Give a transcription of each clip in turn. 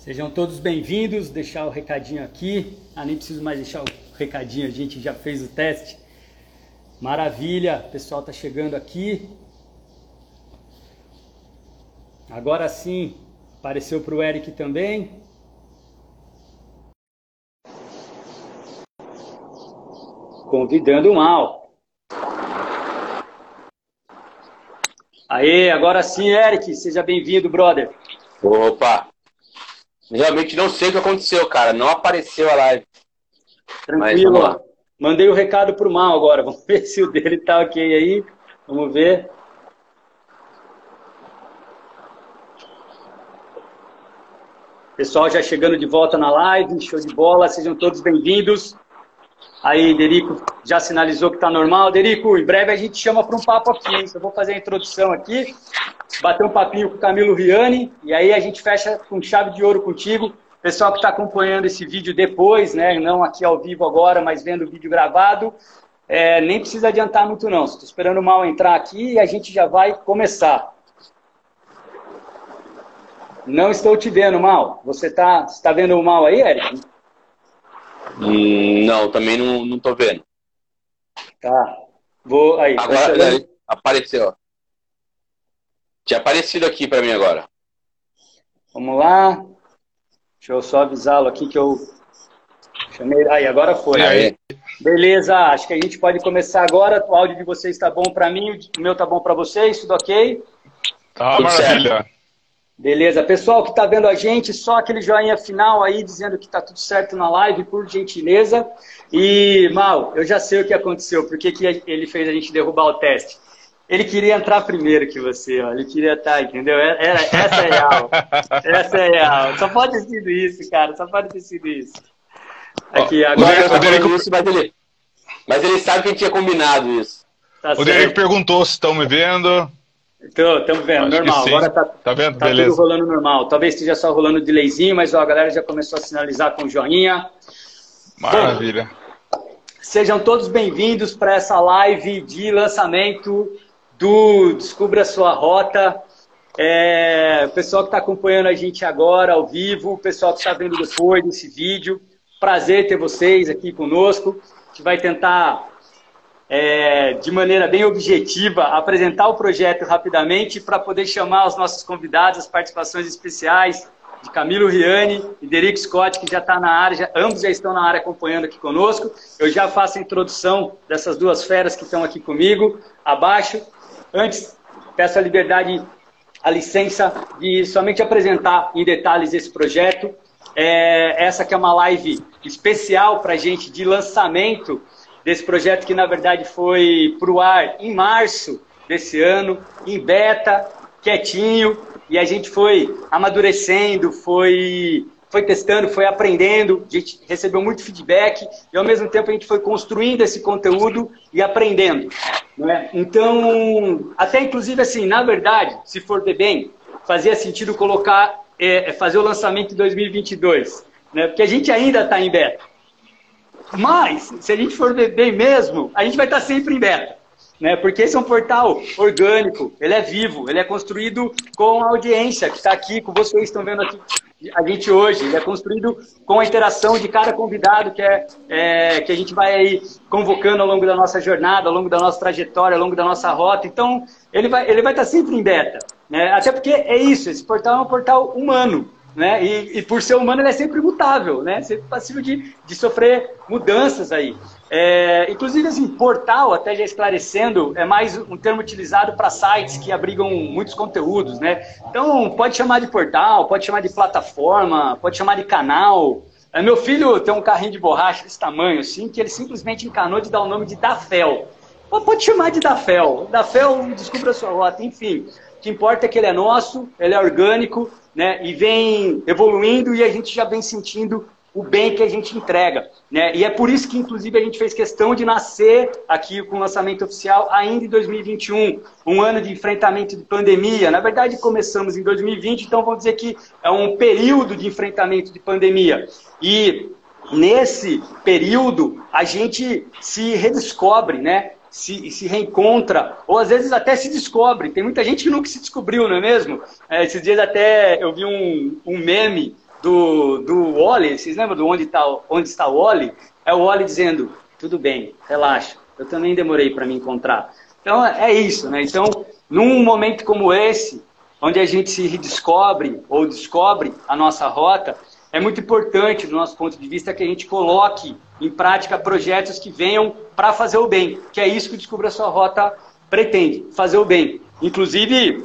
Sejam todos bem-vindos. Deixar o recadinho aqui. Ah, nem preciso mais deixar o recadinho, a gente já fez o teste. Maravilha, o pessoal está chegando aqui. Agora sim, apareceu para o Eric também. Convidando mal. Aê, agora sim, Eric, seja bem-vindo, brother. Opa! Realmente não sei o que aconteceu, cara. Não apareceu a live. Tranquilo. Mandei o recado pro mal agora. Vamos ver se o dele tá ok aí. Vamos ver. Pessoal já chegando de volta na live, show de bola, sejam todos bem-vindos. Aí, Derico já sinalizou que está normal. Derico, em breve a gente chama para um papo aqui. Hein? Eu vou fazer a introdução aqui, bater um papinho com o Camilo Riani, e aí a gente fecha com chave de ouro contigo. Pessoal que está acompanhando esse vídeo depois, né? não aqui ao vivo agora, mas vendo o vídeo gravado, é, nem precisa adiantar muito não. Estou esperando o Mal entrar aqui e a gente já vai começar. Não estou te vendo, Mal. Você está tá vendo o Mal aí, Eric? Hum, não, também não, não tô vendo. Tá. Vou aí. Agora é, apareceu. Tinha aparecido aqui para mim agora. Vamos lá. Deixa eu só avisá-lo aqui que eu chamei. Aí, agora foi. Aí. Beleza, acho que a gente pode começar agora. O áudio de vocês está bom para mim, o meu está bom para vocês, tudo ok? Tá, tudo maravilha. Certo. Beleza. Pessoal que está vendo a gente, só aquele joinha final aí dizendo que está tudo certo na live, por gentileza. E, Mal, eu já sei o que aconteceu, porque que ele fez a gente derrubar o teste. Ele queria entrar primeiro que você, ó. Ele queria estar, tá, entendeu? Era, é, é, essa é real. essa é real. Só pode ter sido isso, cara. Só pode ter sido isso. Aqui, agora. O Derico, isso, mas, ele, mas ele sabe que a gente tinha combinado isso. Tá o Derico perguntou se estão me vendo. Estamos vendo, Acho normal. Agora tá, tá, vendo? tá Beleza. tudo rolando normal. Talvez esteja só rolando de leizinho, mas ó, a galera já começou a sinalizar com joinha. Maravilha. Bom, sejam todos bem-vindos para essa live de lançamento do Descubra Sua Rota. É, o pessoal que está acompanhando a gente agora, ao vivo, o pessoal que está vendo depois desse vídeo. Prazer ter vocês aqui conosco. A gente vai tentar é, de maneira bem objetiva, apresentar o projeto rapidamente para poder chamar os nossos convidados, as participações especiais de Camilo Riani e Derek Scott, que já está na área, já, ambos já estão na área acompanhando aqui conosco. Eu já faço a introdução dessas duas feras que estão aqui comigo, abaixo. Antes, peço a liberdade, a licença de somente apresentar em detalhes esse projeto. É, essa que é uma live especial para a gente de lançamento desse projeto que na verdade foi para o ar em março desse ano, em beta, quietinho, e a gente foi amadurecendo, foi, foi testando, foi aprendendo, a gente recebeu muito feedback e ao mesmo tempo a gente foi construindo esse conteúdo e aprendendo. É? Então, até inclusive assim, na verdade, se for ver bem, fazia sentido colocar, é, fazer o lançamento em 2022, né? porque a gente ainda está em beta. Mas, se a gente for ver bem mesmo, a gente vai estar sempre em beta. Né? Porque esse é um portal orgânico, ele é vivo, ele é construído com a audiência que está aqui, com vocês estão vendo aqui a gente hoje. Ele é construído com a interação de cada convidado que, é, é, que a gente vai aí convocando ao longo da nossa jornada, ao longo da nossa trajetória, ao longo da nossa rota. Então, ele vai, ele vai estar sempre em beta. Né? Até porque é isso, esse portal é um portal humano. Né? E, e, por ser humano, ele é sempre mutável, né? sempre passível de, de sofrer mudanças aí. É, inclusive, assim, portal, até já esclarecendo, é mais um termo utilizado para sites que abrigam muitos conteúdos, né? Então, pode chamar de portal, pode chamar de plataforma, pode chamar de canal. É, meu filho tem um carrinho de borracha desse tamanho, assim, que ele simplesmente encanou de dar o nome de Dafel. Pode chamar de Dafel. Dafel, descubra sua rota, enfim. O que importa é que ele é nosso, ele é orgânico, né? E vem evoluindo e a gente já vem sentindo o bem que a gente entrega. Né? E é por isso que, inclusive, a gente fez questão de nascer aqui com o lançamento oficial ainda em 2021, um ano de enfrentamento de pandemia. Na verdade, começamos em 2020, então vamos dizer que é um período de enfrentamento de pandemia. E nesse período, a gente se redescobre, né? Se, se reencontra, ou às vezes até se descobre. Tem muita gente que nunca se descobriu, não é mesmo? É, esses dias até eu vi um, um meme do, do Wally, vocês lembram do Onde, tá, onde está o Wally? É o Wally dizendo, tudo bem, relaxa, eu também demorei para me encontrar. Então é isso, né? Então, num momento como esse, onde a gente se redescobre ou descobre a nossa rota, é muito importante, do nosso ponto de vista, que a gente coloque em prática projetos que venham para fazer o bem, que é isso que o Descubra Sua Rota pretende, fazer o bem. Inclusive,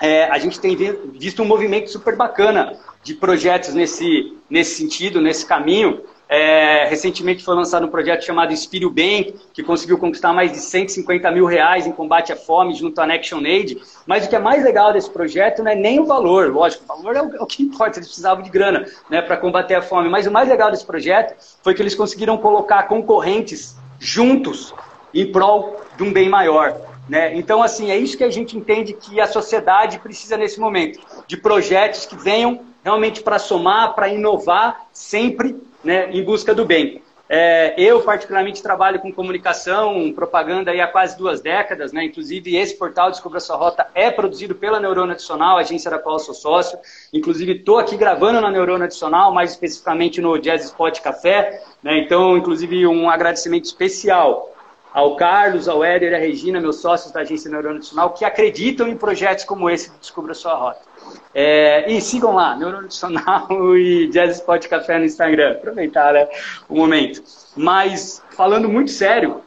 é, a gente tem visto um movimento super bacana de projetos nesse, nesse sentido, nesse caminho. É, recentemente foi lançado um projeto chamado Inspire o Bem, que conseguiu conquistar mais de 150 mil reais em combate à fome junto à Action Aid. Mas o que é mais legal desse projeto não é nem o valor, lógico, o valor é o, é que importa, eles precisavam de grana né, para combater a fome. Mas o mais legal desse projeto foi que eles conseguiram colocar concorrentes juntos em prol de um bem maior. Né? Então, assim, é isso que a gente entende que a sociedade precisa nesse momento, de projetos que venham realmente para somar, para inovar, sempre né, em busca do bem. É, eu, particularmente, trabalho com comunicação, propaganda há quase duas décadas, né? Inclusive, esse portal Descubra Sua Rota é produzido pela Neurona Adicional, agência da qual sou sócio. Inclusive, estou aqui gravando na Neurona Adicional, mais especificamente no Jazz Spot Café. Né? Então, inclusive, um agradecimento especial ao Carlos, ao Éder e à Regina, meus sócios da agência Neurona Adicional, que acreditam em projetos como esse Descubra Sua Rota. É, e sigam lá, Neurona Adicional e Jazz Spot Café no Instagram. Aproveitar né, o momento. Mas, falando muito sério,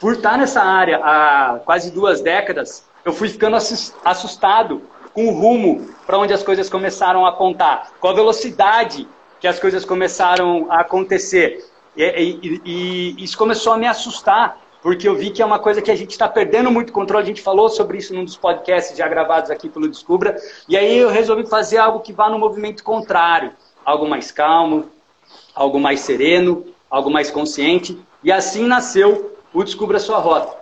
por estar nessa área há quase duas décadas, eu fui ficando assustado com o rumo para onde as coisas começaram a apontar, com a velocidade que as coisas começaram a acontecer. E, e, e, isso começou a me assustar, porque eu vi que é uma coisa que a gente está perdendo muito controle. A gente falou sobre isso num dos podcasts já gravados aqui pelo Descubra. E aí eu resolvi fazer algo que vá no movimento contrário, algo mais calmo, algo mais sereno, algo mais consciente. E assim nasceu o Descubra Sua Rota.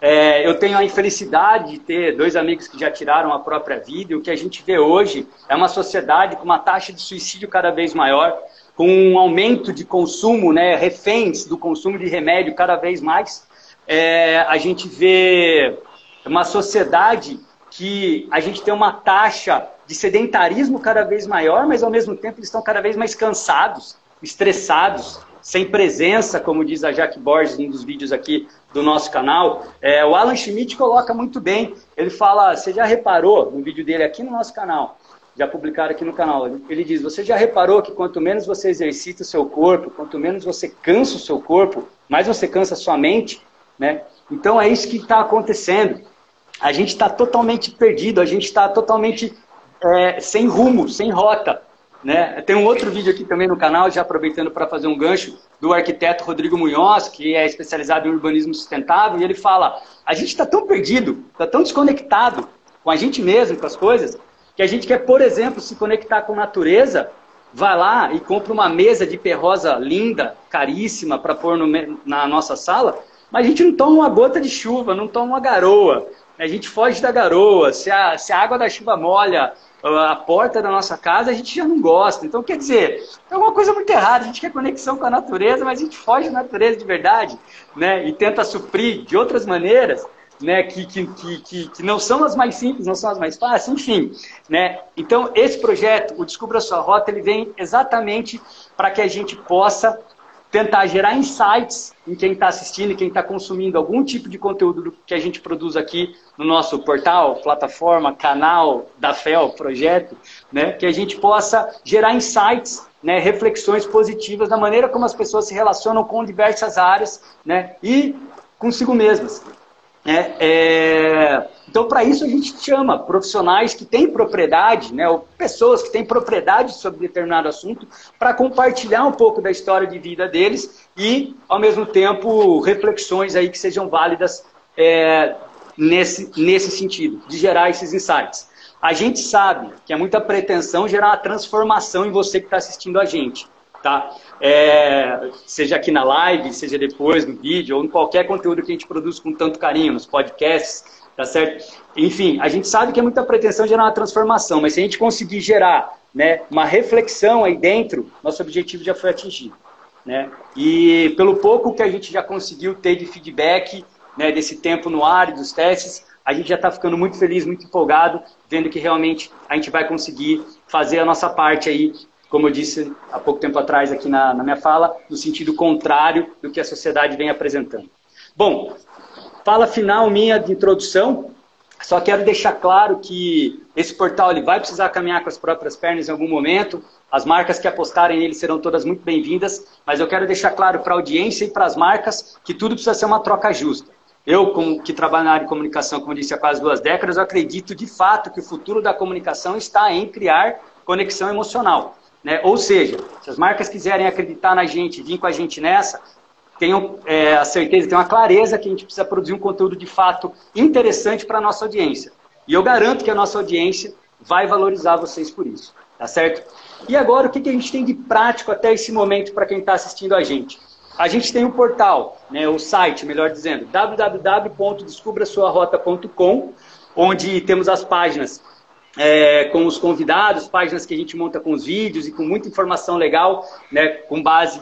É, eu tenho a infelicidade de ter dois amigos que já tiraram a própria vida. E o que a gente vê hoje é uma sociedade com uma taxa de suicídio cada vez maior, com um aumento de consumo, né, reféns do consumo de remédio cada vez mais é, a gente vê uma sociedade que a gente tem uma taxa de sedentarismo cada vez maior, mas ao mesmo tempo eles estão cada vez mais cansados, estressados, sem presença, como diz a Jaque Borges em um dos vídeos aqui do nosso canal. É, o Alan Schmidt coloca muito bem. Ele fala, você já reparou no vídeo dele aqui no nosso canal, já publicaram aqui no canal, ele diz, você já reparou que quanto menos você exercita o seu corpo, quanto menos você cansa o seu corpo, mais você cansa a sua mente, né? Então é isso que está acontecendo. A gente está totalmente perdido, a gente está totalmente é, sem rumo, sem rota. Né? Tem um outro vídeo aqui também no canal, já aproveitando para fazer um gancho, do arquiteto Rodrigo Munhoz, que é especializado em urbanismo sustentável, e ele fala: a gente está tão perdido, está tão desconectado com a gente mesmo, com as coisas, que a gente quer, por exemplo, se conectar com a natureza, vai lá e compra uma mesa de perrosa linda, caríssima, para pôr no, na nossa sala, mas a gente não toma uma gota de chuva, não toma uma garoa. A gente foge da garoa. Se a, se a água da chuva molha a porta da nossa casa, a gente já não gosta. Então, quer dizer, é uma coisa muito errada. A gente quer conexão com a natureza, mas a gente foge da natureza de verdade, né? E tenta suprir de outras maneiras, né? Que, que, que, que não são as mais simples, não são as mais fáceis, enfim, né? Então, esse projeto, o Descubra Sua Rota, ele vem exatamente para que a gente possa tentar gerar insights em quem está assistindo e quem está consumindo algum tipo de conteúdo que a gente produz aqui no nosso portal, plataforma, canal da FEL, projeto, né, que a gente possa gerar insights, né, reflexões positivas da maneira como as pessoas se relacionam com diversas áreas né, e consigo mesmas. É, é, então, para isso, a gente chama profissionais que têm propriedade, né, ou pessoas que têm propriedade sobre determinado assunto, para compartilhar um pouco da história de vida deles e, ao mesmo tempo, reflexões aí que sejam válidas é, nesse, nesse sentido, de gerar esses insights. A gente sabe que é muita pretensão gerar uma transformação em você que está assistindo a gente. Tá? É, seja aqui na live, seja depois no vídeo, ou em qualquer conteúdo que a gente produz com tanto carinho, nos podcasts, tá certo? Enfim, a gente sabe que é muita pretensão gerar uma transformação, mas se a gente conseguir gerar né, uma reflexão aí dentro, nosso objetivo já foi atingido. Né? E pelo pouco que a gente já conseguiu ter de feedback né, desse tempo no ar e dos testes, a gente já está ficando muito feliz, muito empolgado, vendo que realmente a gente vai conseguir fazer a nossa parte aí como eu disse há pouco tempo atrás aqui na, na minha fala, no sentido contrário do que a sociedade vem apresentando. Bom, fala final minha de introdução. Só quero deixar claro que esse portal ele vai precisar caminhar com as próprias pernas em algum momento. As marcas que apostarem nele serão todas muito bem-vindas, mas eu quero deixar claro para a audiência e para as marcas que tudo precisa ser uma troca justa. Eu, que trabalho na área de comunicação, como disse há quase duas décadas, eu acredito de fato que o futuro da comunicação está em criar conexão emocional. Né? Ou seja, se as marcas quiserem acreditar na gente, vir com a gente nessa, tenham é, a certeza, tenham a clareza que a gente precisa produzir um conteúdo de fato interessante para a nossa audiência. E eu garanto que a nossa audiência vai valorizar vocês por isso. Tá certo? E agora, o que, que a gente tem de prático até esse momento para quem está assistindo a gente? A gente tem um portal, né, o site, melhor dizendo, www.descubrasuarrota.com, onde temos as páginas é, com os convidados, páginas que a gente monta com os vídeos e com muita informação legal, né, com base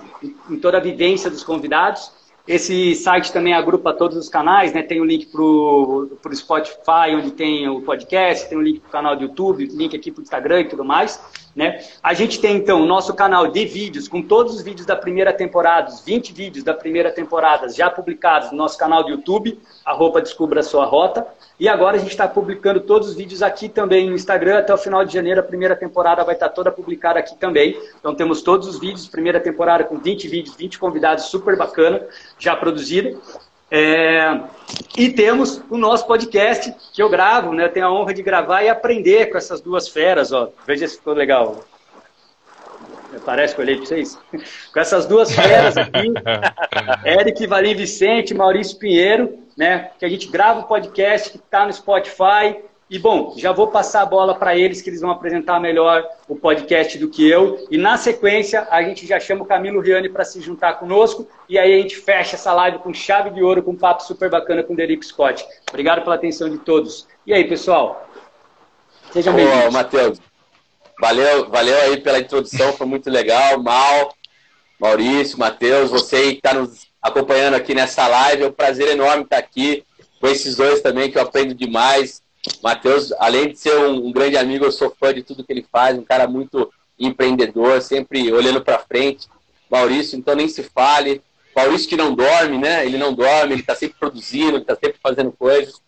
em toda a vivência dos convidados. Esse site também agrupa todos os canais, né? Tem o um link para o Spotify, onde tem o podcast, tem o um link para o canal do YouTube, link aqui para o Instagram e tudo mais. Né? A gente tem então o nosso canal de vídeos, com todos os vídeos da primeira temporada, os 20 vídeos da primeira temporada já publicados no nosso canal do YouTube, arroba Descubra a Sua Rota. E agora a gente está publicando todos os vídeos aqui também no Instagram. Até o final de janeiro, a primeira temporada vai estar tá toda publicada aqui também. Então temos todos os vídeos, primeira temporada com 20 vídeos, 20 convidados, super bacana, já produzido. É, e temos o nosso podcast que eu gravo, né? Eu tenho a honra de gravar e aprender com essas duas feras, ó. Veja se ficou legal. Parece que eu olhei para vocês. Com essas duas feras aqui, Eric Valim Vicente, Maurício Pinheiro, né? Que a gente grava o podcast que está no Spotify, e, bom, já vou passar a bola para eles, que eles vão apresentar melhor o podcast do que eu. E, na sequência, a gente já chama o Camilo Riani para se juntar conosco. E aí a gente fecha essa live com chave de ouro, com um papo super bacana com o Derico Scott. Obrigado pela atenção de todos. E aí, pessoal? Sejam bem-vindos. Matheus, valeu, valeu aí pela introdução, foi muito legal. Mal, Maurício, Matheus, você que está nos acompanhando aqui nessa live, é um prazer enorme estar aqui com esses dois também, que eu aprendo demais Matheus, além de ser um, um, grande amigo, eu sou fã de tudo que ele faz, um cara muito empreendedor, sempre olhando para frente. Maurício, então nem se fale. Maurício que não dorme, né? Ele não dorme, ele está sempre produzindo, ele está sempre fazendo coisas.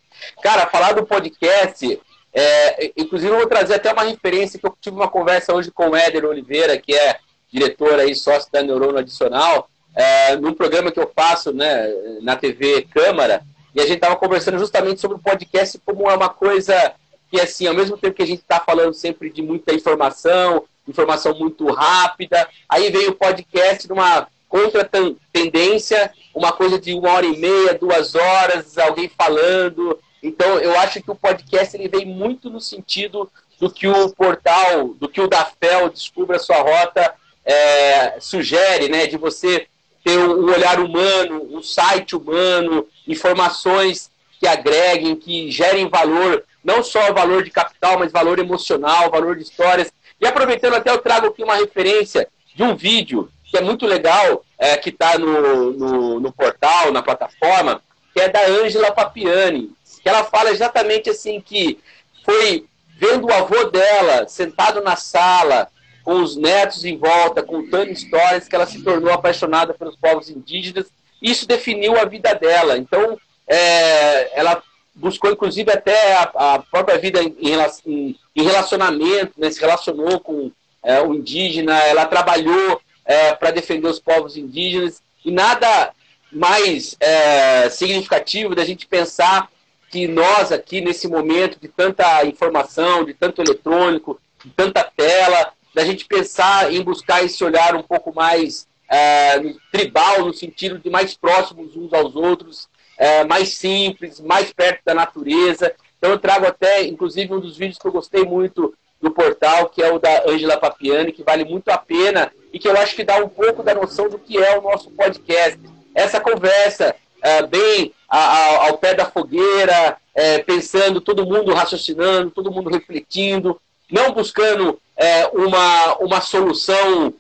Cara, falar do podcast, é, inclusive eu vou trazer até uma referência que eu tive uma conversa hoje com o Éder Oliveira, que é diretor aí, sócio da Neurono Adicional, é, num programa que eu faço né, na TV Câmara, e a gente estava conversando justamente sobre o podcast como é uma coisa que, assim, ao mesmo tempo que a gente está falando sempre de muita informação, informação muito rápida, aí veio o podcast numa contra tendência, uma coisa de uma hora e meia, duas horas, alguém falando. Então, eu acho que o podcast ele vem muito no sentido do que o portal, do que o da FEL, Descubra Sua Rota, é, sugere, né? De você ter um olhar humano, um site humano, informações que agreguem, que gerem valor, não só valor de capital, mas valor emocional, valor de histórias. E aproveitando até eu trago aqui uma referência de um vídeo que é muito legal, é, que está no, no, no, portal, na plataforma, que é da Ângela Papiani, que ela fala exatamente assim que foi vendo o avô dela sentado na sala, com os netos em volta, contando histórias, que ela se tornou apaixonada pelos povos indígenas. Isso definiu a vida dela. Então, é, ela buscou, inclusive, até a, a própria vida em, em, em relacionamento, né? se relacionou com é, o indígena, ela trabalhou é, para defender os povos indígenas. E nada mais é, significativo da gente pensar que nós aqui, nesse momento de tanta informação, de tanto eletrônico, de tanta tela, da gente pensar em buscar esse olhar um pouco mais é, tribal, no sentido de mais próximos uns aos outros, é, mais simples, mais perto da natureza. Então eu trago até, inclusive, um dos vídeos que eu gostei muito do portal, que é o da Angela Papiani, que vale muito a pena e que eu acho que dá um pouco da noção do que é o nosso podcast. Essa conversa é, bem ao pé da fogueira, é, pensando, todo mundo raciocinando, todo mundo refletindo, não buscando é, uma, uma solução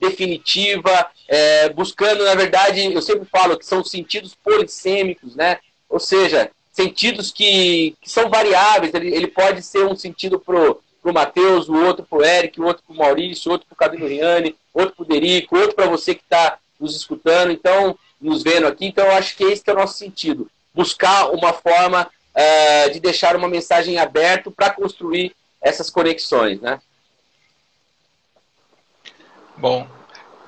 definitiva, buscando, na verdade, eu sempre falo que são sentidos polissêmicos, né? ou seja, sentidos que, que são variáveis. Ele, ele pode ser um sentido para o para o Matheus, o outro para o Eric, o outro para o Maurício, outro para o Camilo Riani, outro para o Derico, outro para você que está nos escutando, então, nos vendo aqui. Então, eu acho que esse que é o nosso sentido. Buscar uma forma uh, de deixar uma mensagem aberta para construir essas conexões, né? Bom,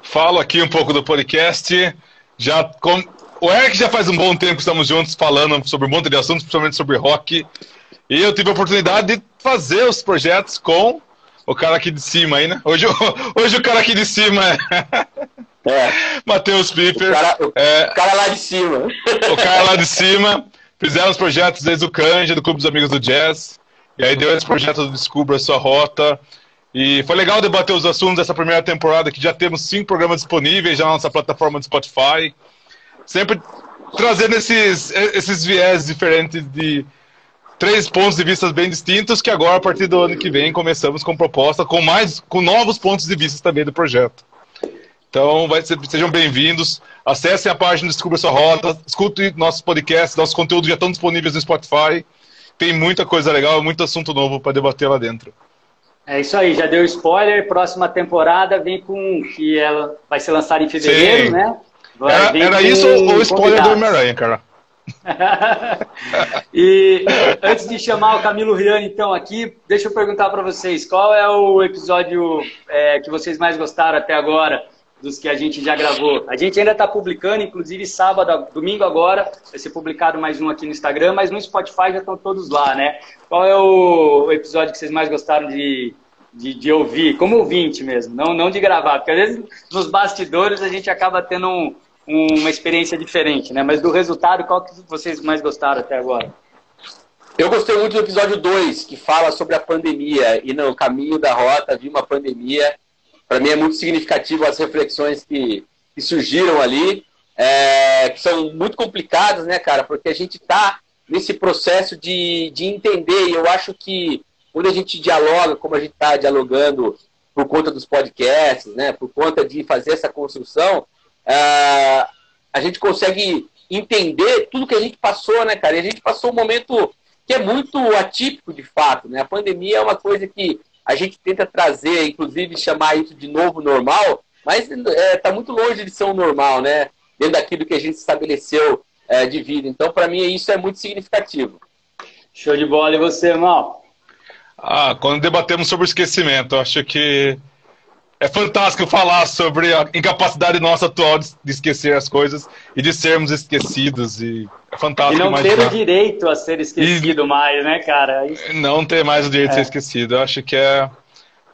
falo aqui um pouco do podcast. Já com... O Eric já faz um bom tempo que estamos juntos falando sobre um monte de assuntos, principalmente sobre rock. E eu tive a oportunidade de fazer os projetos com o cara aqui de cima aí, né? Hoje, hoje o cara aqui de cima é, é. Matheus Piper. O cara, o, é, o cara lá de cima. O cara lá de cima. Fizemos projetos desde o Canja, do Clube dos Amigos do Jazz. E aí deu esse projeto do Descubra Sua Rota. E foi legal debater os assuntos dessa primeira temporada, que já temos cinco programas disponíveis já na nossa plataforma de Spotify. Sempre trazendo esses, esses viés diferentes de três pontos de vista bem distintos, que agora, a partir do ano que vem, começamos com proposta, com mais, com novos pontos de vista também do projeto. Então, vai ser, sejam bem-vindos. Acessem a página Descubra Sua Rota, escutem nossos podcasts, nossos conteúdos já estão disponíveis no Spotify. Tem muita coisa legal, muito assunto novo para debater lá dentro. É isso aí, já deu spoiler. Próxima temporada vem com que ela vai ser lançada em fevereiro, Sim. né? Vai, era, era isso ou o spoiler do Homem-Aranha, cara? e antes de chamar o Camilo Riani, então, aqui, deixa eu perguntar para vocês: qual é o episódio é, que vocês mais gostaram até agora? Dos que a gente já gravou. A gente ainda está publicando, inclusive sábado, domingo agora, vai ser publicado mais um aqui no Instagram, mas no Spotify já estão todos lá, né? Qual é o episódio que vocês mais gostaram de, de, de ouvir, como ouvinte mesmo, não, não de gravar, porque às vezes nos bastidores a gente acaba tendo um, uma experiência diferente, né? Mas do resultado, qual que vocês mais gostaram até agora? Eu gostei muito do episódio 2, que fala sobre a pandemia, e no caminho da rota vi uma pandemia para mim é muito significativo as reflexões que, que surgiram ali, é, que são muito complicadas, né, cara? Porque a gente está nesse processo de, de entender, e eu acho que quando a gente dialoga, como a gente está dialogando por conta dos podcasts, né, por conta de fazer essa construção, é, a gente consegue entender tudo que a gente passou, né, cara? E a gente passou um momento que é muito atípico de fato, né? A pandemia é uma coisa que a gente tenta trazer, inclusive chamar isso de novo normal, mas está é, tá muito longe de ser um normal, né? Dentro daquilo que a gente estabeleceu é, de vida. Então, para mim, isso é muito significativo. Show de bola. E você, Mal? Ah, quando debatemos sobre o esquecimento, acho que é fantástico falar sobre a incapacidade nossa atual de, esquecer as coisas e de sermos esquecidos. E é fantástico. E não imaginar. ter o direito a ser esquecido e mais, né, cara? Isso... Não ter mais o direito é. de ser esquecido. Eu acho que é,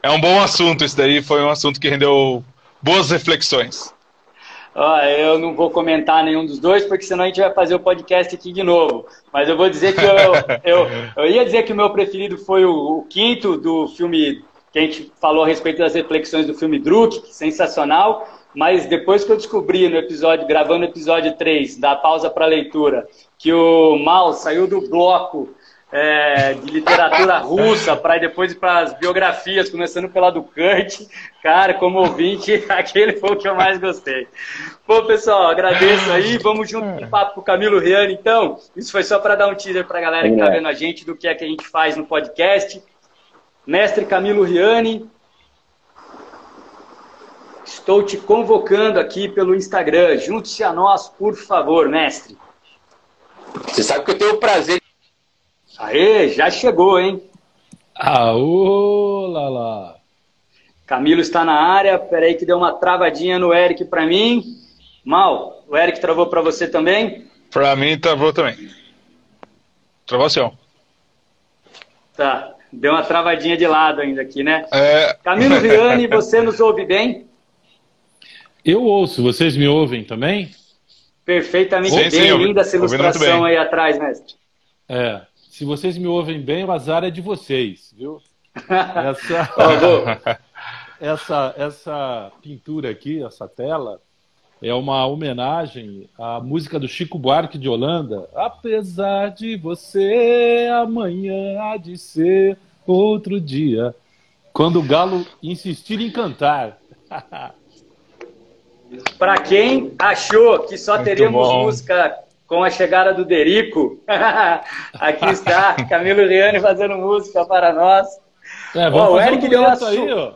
é um bom assunto. Isso daí foi um assunto que rendeu boas reflexões. Eu não vou comentar nenhum dos dois, porque senão a gente vai fazer o podcast aqui de novo. Mas eu vou dizer que eu, eu, eu ia dizer que o meu preferido foi o, o quinto do filme que a gente falou a respeito das reflexões do filme Druk, sensacional, mas depois que eu descobri no episódio, gravando o episódio 3, da pausa para leitura, que o Mal saiu do bloco é, de literatura russa para depois para as biografias, começando pela do Kurt, cara, como ouvinte, aquele foi o que eu mais gostei. Bom, pessoal, agradeço aí, vamos junto com o papo com o Camilo Riani, então, isso foi só para dar um teaser para a galera que está vendo a gente do que é que a gente faz no podcast, Mestre Camilo Riani, estou te convocando aqui pelo Instagram. Junte-se a nós, por favor, mestre. Você sabe que eu tenho o prazer. Aê, já chegou, hein? Aô, lá, lá. Camilo está na área. Peraí que deu uma travadinha no Eric para mim. Mal, o Eric travou para você também? Para mim travou também. Travação. Tá. Deu uma travadinha de lado ainda aqui, né? É... Camilo Viane, você nos ouve bem? Eu ouço, vocês me ouvem também? Perfeitamente sim, bem, sim, linda essa ilustração aí atrás, mestre. É, se vocês me ouvem bem, o azar é de vocês, viu? Essa, essa, essa pintura aqui, essa tela, é uma homenagem à música do Chico Buarque de Holanda. Apesar de você, amanhã há de ser outro dia. Quando o galo insistir em cantar. Para quem achou que só Muito teríamos bom. música com a chegada do Derico, aqui está Camilo Riani fazendo música para nós. É, ó, o Eric um deu uma aí, ó.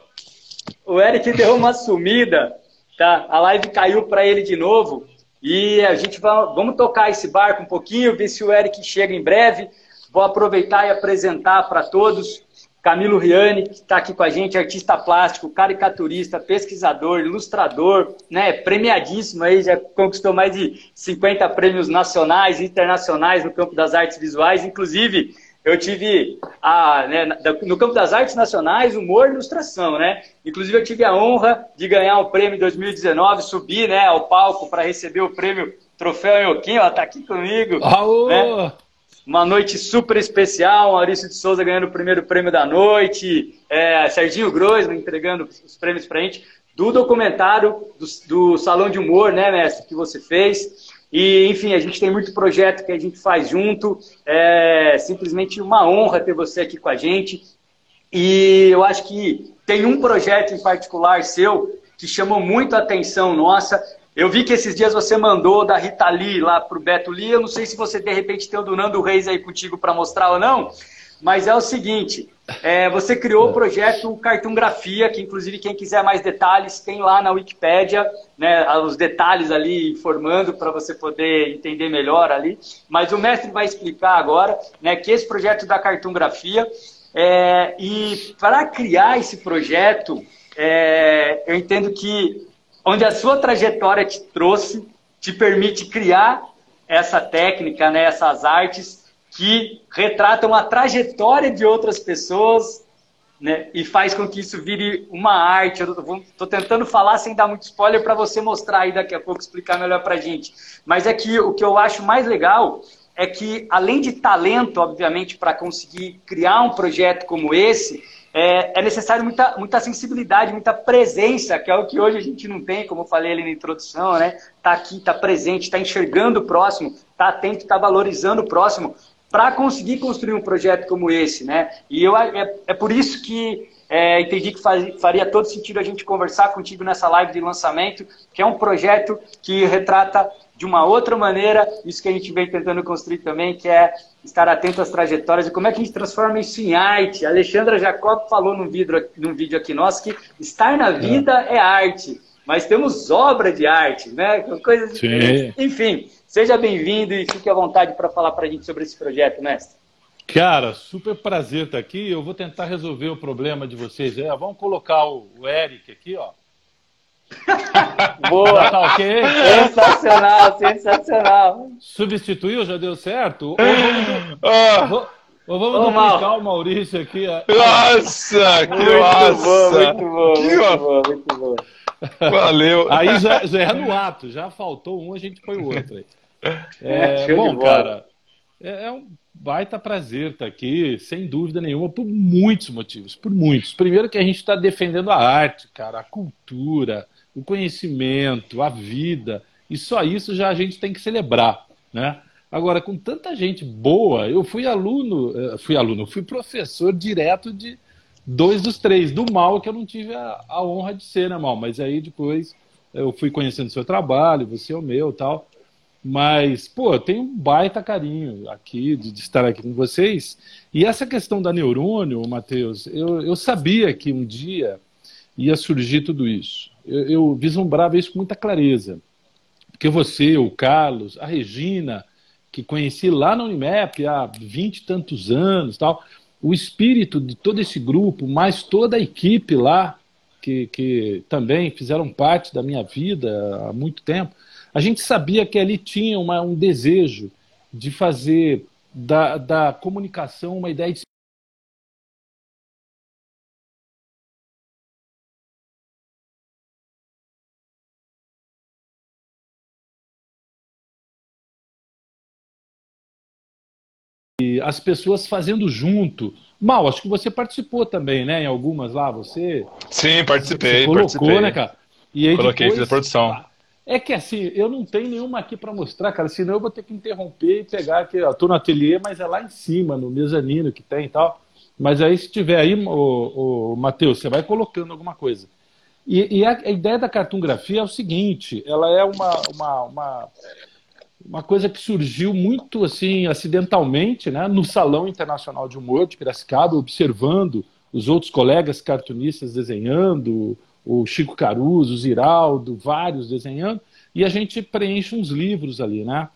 O Eric deu uma sumida, tá? A live caiu para ele de novo. E a gente vai, vamos tocar esse barco um pouquinho, ver se o Eric chega em breve. Vou aproveitar e apresentar para todos Camilo Riani, que está aqui com a gente, artista plástico, caricaturista, pesquisador, ilustrador, né, premiadíssimo aí, já conquistou mais de 50 prêmios nacionais e internacionais no campo das artes visuais, inclusive eu tive a, né, no campo das artes nacionais, humor e ilustração, né? Inclusive eu tive a honra de ganhar o um prêmio em 2019, subir, né, ao palco para receber o prêmio Troféu Ioquim, ela está aqui comigo. Aô! Né? Uma noite super especial, Maurício de Souza ganhando o primeiro prêmio da noite, é, Serginho Groisman entregando os prêmios para a gente, do documentário do, do Salão de Humor, né, mestre, que você fez. E, enfim, a gente tem muito projeto que a gente faz junto. É simplesmente uma honra ter você aqui com a gente. E eu acho que tem um projeto em particular seu que chamou muito a atenção nossa. Eu vi que esses dias você mandou da Rita Lee lá para o Beto Lee. Eu não sei se você de repente tem o do Nando Reis aí contigo para mostrar ou não, mas é o seguinte: é, você criou o projeto Cartografia, que inclusive quem quiser mais detalhes tem lá na Wikipédia, né, os detalhes ali informando para você poder entender melhor ali. Mas o mestre vai explicar agora né, que esse projeto da Cartografia é, e para criar esse projeto, é, eu entendo que onde a sua trajetória te trouxe, te permite criar essa técnica, né, essas artes que retratam a trajetória de outras pessoas né, e faz com que isso vire uma arte. Estou tentando falar sem dar muito spoiler para você mostrar aí daqui a pouco, explicar melhor para a gente. Mas é que o que eu acho mais legal é que, além de talento, obviamente, para conseguir criar um projeto como esse, é, é, necessário muita, muita sensibilidade, muita presença, que é o que hoje a gente não tem, como eu falei ali na introdução, né? Tá aqui, tá presente, tá enxergando o próximo, tá atento, tá valorizando o próximo, para conseguir construir um projeto como esse, né? E eu, é, é por isso que é, entendi que faz, faria todo sentido a gente conversar contigo nessa live de lançamento, que é um projeto que retrata de uma outra maneira isso que a gente vem tentando construir também, que é estar atento às trajetórias e como é que a gente transforma isso em arte. A Alexandra Jacob falou num vídeo, num vídeo aqui nosso que estar na vida é, é arte, mas temos obra de arte, né? Coisas, Sim. enfim, Seja bem-vindo e fique à vontade para falar para a gente sobre esse projeto, mestre. Cara, super prazer estar aqui. Eu vou tentar resolver o problema de vocês. É, vamos colocar o Eric aqui, ó. Boa! Tá ok? Sensacional, sensacional. Substituiu, já deu certo? Ou vamos, ah. ou vamos duplicar o Maurício aqui? Nossa, que muito massa! Bom, muito bom, muito bom, muito bom. Valeu. Aí já, já é no ato, já faltou um, a gente põe o outro aí. É, é bom, cara, é, é, um baita prazer estar aqui, sem dúvida nenhuma, por muitos motivos, por muitos. Primeiro que a gente está defendendo a arte, cara, a cultura, o conhecimento, a vida, e só isso já a gente tem que celebrar, né? Agora, com tanta gente boa, eu fui aluno, eh, fui aluno, fui professor direto de, dois dos três. Do mal que eu não tive a, a honra de ser, né, mal? Mas aí depois eu fui conhecendo o seu trabalho, você é o meu tal. Mas, pô, eu tenho um baita carinho aqui de, de, estar aqui com vocês. E essa questão da neurônio, Matheus, eu, eu sabia que um dia ia surgir tudo isso. Eu, eu vislumbrava isso com muita clareza. Porque você, o Carlos, a Regina, que conheci lá na Unimap há vinte e tantos anos tal, o espírito de todo esse grupo, mais toda a equipe lá, que, que também fizeram parte da minha vida há muito tempo, a gente sabia que ali tinha uma, um desejo de fazer da, da comunicação uma ideia de as pessoas fazendo junto. Mal, acho que você participou também, né? Em algumas lá, você. Sim, participei. Você colocou, participei. né, cara? E aí Coloquei, depois, fiz a produção. É que assim, eu não tenho nenhuma aqui para mostrar, cara, senão eu vou ter que interromper e pegar aqui. Eu tô no ateliê, mas é lá em cima, no mezanino que tem e tal. Mas aí, se tiver aí, o, o Matheus, você vai colocando alguma coisa. E, e a, a, ideia da cartografia é o seguinte: ela é uma, uma, uma uma coisa que surgiu muito assim acidentalmente, né, no Salão Internacional de Humor de Piracicaba, observando os outros colegas cartunistas desenhando, o Chico Caruso, o Ziraldo, vários desenhando, e a gente preenche uns livros ali, né?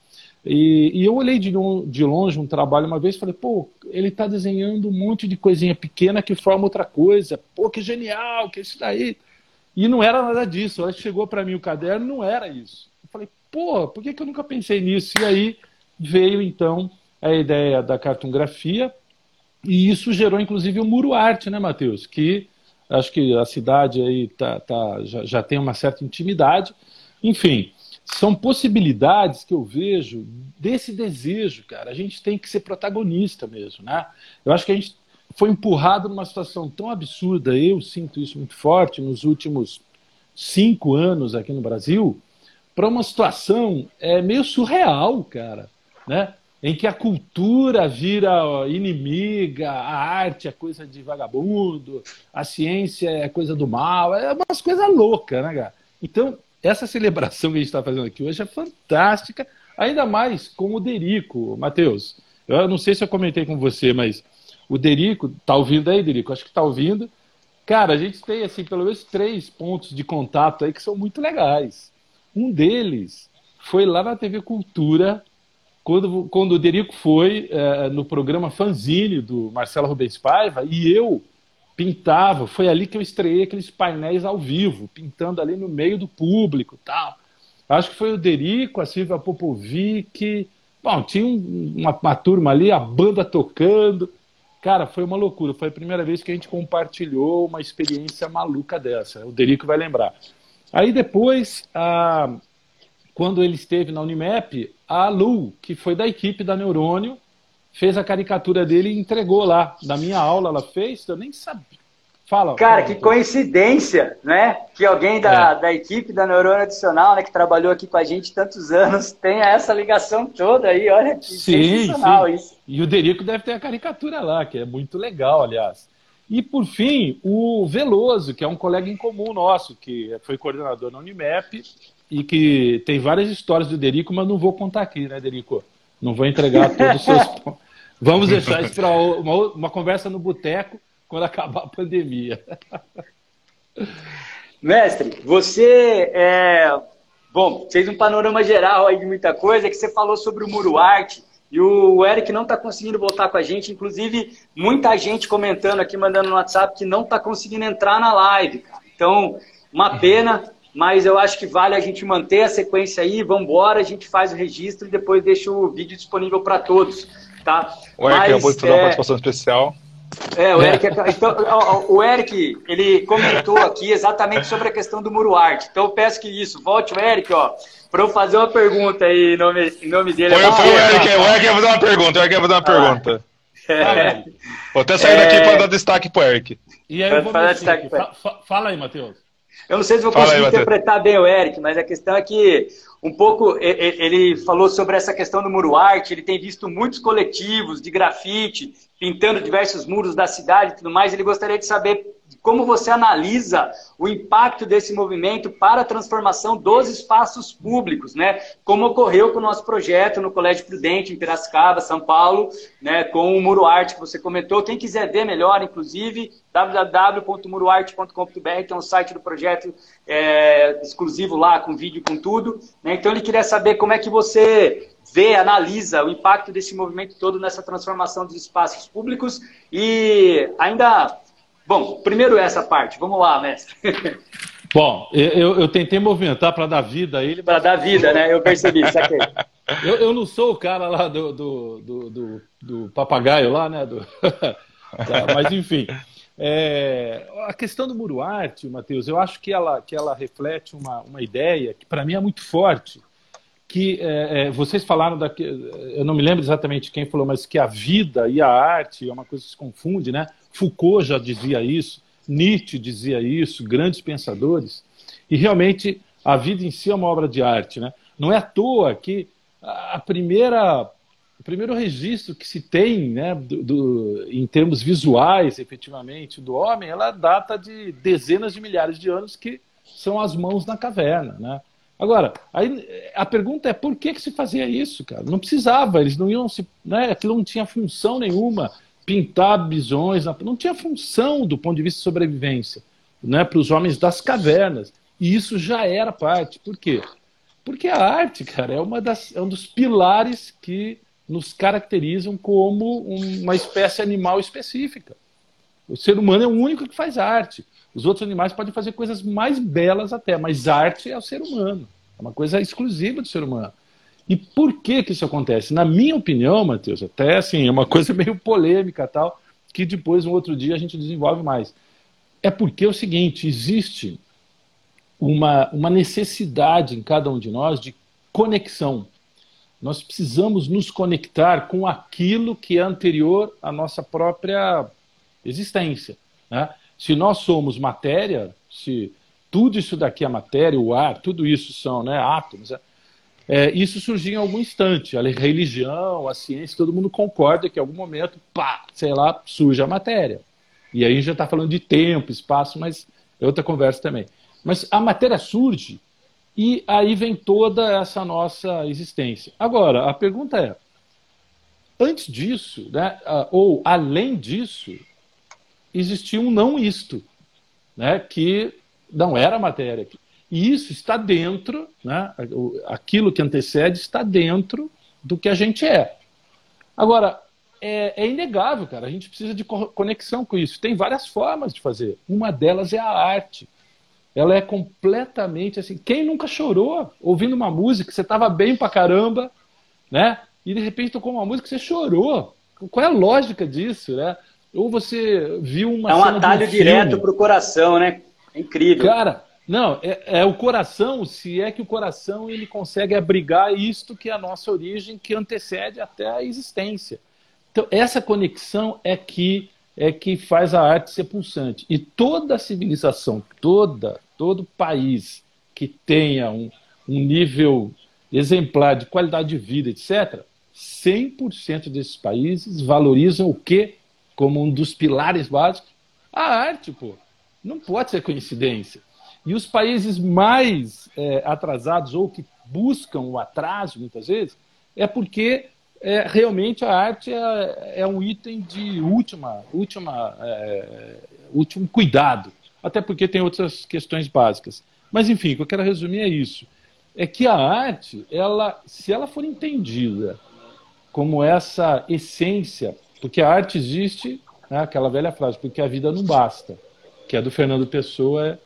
E, e eu olhei de, de, longe um trabalho uma vez e falei, pô, ele está desenhando um monte de coisinha pequena que forma outra coisa. Pô, que genial, que isso daí. E não era nada disso. Ela chegou para mim o caderno, não era isso. Pô, por que, que eu nunca pensei nisso? E aí veio então a ideia da cartografia e isso gerou inclusive o Muro Arte, né, Matheus? Que acho que a cidade aí tá, tá já, já tem uma certa intimidade. Enfim, são possibilidades que eu vejo desse desejo, cara. A gente tem que ser protagonista mesmo, né? Eu acho que a gente foi empurrado numa situação tão absurda, eu sinto isso muito forte nos últimos cinco anos aqui no Brasil, para uma situação é, meio surreal, cara, né? Em que a cultura vira inimiga, a arte é coisa de vagabundo, a ciência é coisa do mal, é umas coisas loucas, né, cara? Então, essa celebração que a gente está fazendo aqui hoje é fantástica, ainda mais com o Derico, Matheus. Eu não sei se eu comentei com você, mas o Derico, tá ouvindo aí, Derico? Acho que tá ouvindo. Cara, a gente tem, assim, pelo menos três pontos de contato aí que são muito legais. Um deles foi lá na TV Cultura, quando, quando o Derico foi é, no programa Fanzine do Marcelo Rubens Paiva, e eu pintava. Foi ali que eu estreiei aqueles painéis ao vivo, pintando ali no meio do público tal. Acho que foi o Derico, a Silvia Popovic. Bom, tinha uma, uma turma ali, a banda tocando. Cara, foi uma loucura. Foi a primeira vez que a gente compartilhou uma experiência maluca dessa. O Derico vai lembrar. Aí depois, a... quando ele esteve na Unimap, a Lu, que foi da equipe da Neurônio, fez a caricatura dele e entregou lá. Da minha aula ela fez, eu nem sabia. Fala. Cara, fala, que coincidência, né? Que alguém da, é. da equipe da Neurônio Adicional, né, que trabalhou aqui com a gente tantos anos, tenha essa ligação toda aí. Olha que sim, sensacional sim. isso. E o Derico deve ter a caricatura lá, que é muito legal, aliás. E, por fim, o Veloso, que é um colega em comum nosso, que foi coordenador na Unimap e que tem várias histórias do Derico, mas não vou contar aqui, né, Derico? Não vou entregar todos os seus Vamos deixar isso para uma, uma conversa no boteco quando acabar a pandemia. Mestre, você é, bom, fez um panorama geral aí de muita coisa, que você falou sobre o Muro Arte, e o Eric não está conseguindo voltar com a gente, inclusive muita gente comentando aqui, mandando no WhatsApp, que não está conseguindo entrar na live. Cara. Então, uma pena, mas eu acho que vale a gente manter a sequência aí, vamos embora, a gente faz o registro e depois deixa o vídeo disponível para todos. Tá? O Eric Mas, acabou de fazer uma é, participação especial. É, o Eric, então, o Eric, ele comentou aqui exatamente sobre a questão do muro arte. Então eu peço que isso, volte o Eric, ó, para eu fazer uma pergunta aí em nome, em nome dele. Foi, foi o Eric, o Eric ia fazer uma pergunta, o Eric ia fazer uma pergunta. É. Vou até sair daqui é... para dar destaque pro Eric. E aí eu vou destaque Fala aí, Matheus. Eu não sei se vou conseguir aí, interpretar bem o Eric, mas a questão é que um pouco ele falou sobre essa questão do muro arte, ele tem visto muitos coletivos de grafite pintando diversos muros da cidade e tudo mais, ele gostaria de saber como você analisa o impacto desse movimento para a transformação dos espaços públicos, né? Como ocorreu com o nosso projeto no Colégio Prudente, em Piracicaba, São Paulo, né? com o Muro Arte que você comentou. Quem quiser ver melhor, inclusive, www.muroarte.com.br, que é um site do projeto é, exclusivo lá, com vídeo com tudo. Né? Então, ele queria saber como é que você vê, analisa o impacto desse movimento todo nessa transformação dos espaços públicos e ainda Bom, primeiro essa parte. Vamos lá, mestre. Bom, eu, eu tentei movimentar para dar vida a ele. Para dar vida, né? Eu percebi, saquei. Eu, eu não sou o cara lá do, do, do, do, do papagaio lá, né? Do... Tá, mas, enfim. É, a questão do Muro Arte, Matheus, eu acho que ela, que ela reflete uma, uma ideia que, para mim, é muito forte. Que é, é, vocês falaram, da, eu não me lembro exatamente quem falou, mas que a vida e a arte é uma coisa que se confunde, né? Foucault já dizia isso, Nietzsche dizia isso, grandes pensadores, e realmente a vida em si é uma obra de arte. Né? Não é à toa que a primeira, o primeiro registro que se tem né, do, do, em termos visuais, efetivamente, do homem, ela data de dezenas de milhares de anos que são as mãos na caverna. Né? Agora, aí, a pergunta é por que, que se fazia isso, cara? Não precisava, eles não iam se. Né, aquilo não tinha função nenhuma pintar bisões, não tinha função do ponto de vista de sobrevivência né, para os homens das cavernas. E isso já era parte. Por quê? Porque a arte, cara, é, uma das, é um dos pilares que nos caracterizam como uma espécie animal específica. O ser humano é o único que faz arte. Os outros animais podem fazer coisas mais belas até, mas arte é o ser humano. É uma coisa exclusiva do ser humano. E por que que isso acontece? Na minha opinião, Matheus, até assim, é uma coisa meio polêmica tal, que depois, um outro dia, a gente desenvolve mais. É porque é o seguinte, existe uma, uma necessidade em cada um de nós de conexão. Nós precisamos nos conectar com aquilo que é anterior à nossa própria existência. Né? Se nós somos matéria, se tudo isso daqui é matéria, o ar, tudo isso são né, átomos, é, é, isso surgiu em algum instante. A religião, a ciência, todo mundo concorda que em algum momento, pá, sei lá, surge a matéria. E aí a gente já está falando de tempo, espaço, mas é outra conversa também. Mas a matéria surge e aí vem toda essa nossa existência. Agora, a pergunta é: antes disso, né, ou além disso, existia um não isto, né, que não era matéria. E isso está dentro, né, aquilo que antecede está dentro do que a gente é. Agora, é, é, inegável, cara. A gente precisa de conexão com isso. Tem várias formas de fazer. Uma delas é a arte ela é completamente assim. Quem nunca chorou ouvindo uma música, você estava bem pra caramba, né? E de repente tocou uma música que você chorou. Qual é a lógica disso, né? Ou você viu uma. É um atalho um direto pro coração, né? É incrível. Cara, não, é, é, o coração, se é que o coração ele consegue abrigar isto que é a nossa origem, que antecede até a existência. Então, essa conexão é que é que faz a arte ser pulsante. E toda civilização, toda todo país que tenha um, um nível exemplar de qualidade de vida, etc., 100% desses países valorizam o quê como um dos pilares básicos? A arte, pô. Não pode ser coincidência. E os países mais é, atrasados ou que buscam o atraso, muitas vezes, é porque é, realmente a arte é, é, um item de última, última, é, último cuidado até porque tem outras questões básicas. Mas, enfim, o que eu quero resumir é isso. É que a arte, ela, se ela for entendida como essa essência, porque a arte existe, né, aquela velha frase, porque a vida não basta, que é do Fernando Pessoa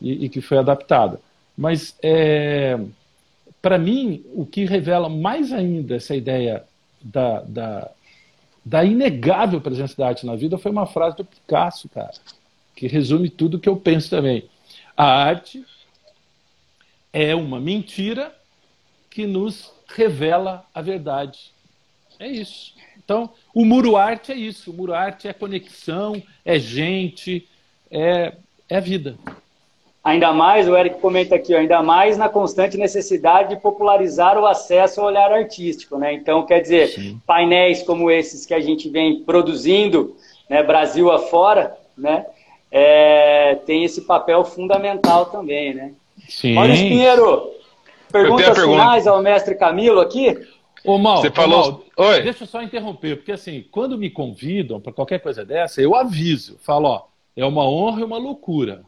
e, e que foi adaptada. Mas, é, para mim, o que revela mais ainda essa ideia da, da, da inegável presença da arte na vida foi uma frase do Picasso, cara que resume tudo que eu penso também. A arte é uma mentira que nos revela a verdade. É isso. Então, o muro arte é isso. O muro arte é conexão, é gente, é, é vida. Ainda mais, o Eric comenta aqui, ainda mais na constante necessidade de popularizar o acesso ao olhar artístico. Né? Então, quer dizer, Sim. painéis como esses que a gente vem produzindo, né, Brasil afora, né, é, tem esse papel fundamental também, né? Sim. Maurício Pinheiro, perguntas finais ao mestre Camilo aqui? Ô, Mal, Você falou... Mal, Oi. deixa eu só interromper, porque assim, quando me convidam para qualquer coisa dessa, eu aviso, falo, ó, é uma honra e uma loucura.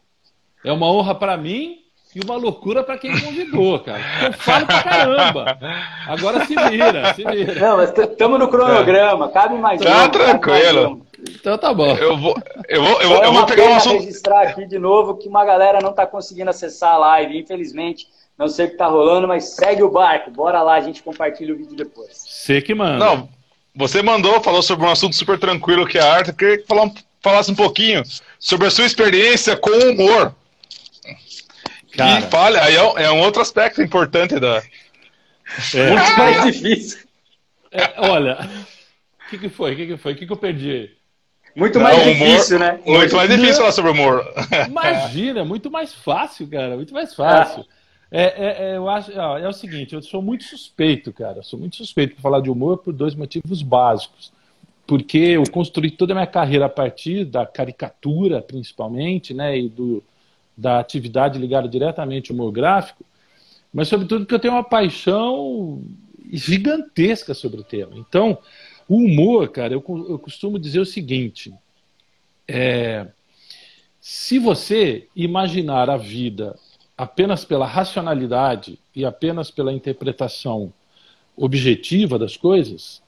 É uma honra para mim e uma loucura para quem convidou, cara. Eu falo pra caramba. Agora se vira, se vira. Não, mas estamos no cronograma, cabe mais Tá um, tranquilo. Então tá bom. Eu vou, eu vou, eu vou, eu vou pegar um assunto. registrar aqui de novo que uma galera não está conseguindo acessar a live, infelizmente. Não sei o que está rolando, mas segue o barco. Bora lá, a gente compartilha o vídeo depois. Você que manda. Não, você mandou, falou sobre um assunto super tranquilo que é a arte. Eu queria que falar, falasse um pouquinho sobre a sua experiência com o humor. Cara. E fale, aí é, é um outro aspecto importante da. É. Muito mais difícil. É, olha, o que, que foi? O que, que foi? O que, que eu perdi? Muito mais humor, difícil, né? Muito mais difícil falar sobre humor. Imagina, muito mais fácil, cara. Muito mais fácil. É, é, é eu acho, é o seguinte, eu sou muito suspeito, cara. Sou muito suspeito para falar de humor por dois motivos básicos. Porque eu construí toda a minha carreira a partir da caricatura, principalmente, né? E do, da atividade ligada diretamente ao humor gráfico. Mas, sobretudo, porque eu tenho uma paixão gigantesca sobre o tema. Então, O humor, cara, eu, eu costumo dizer o seguinte: é, se você imaginar a vida apenas pela racionalidade e apenas pela interpretação objetiva das coisas,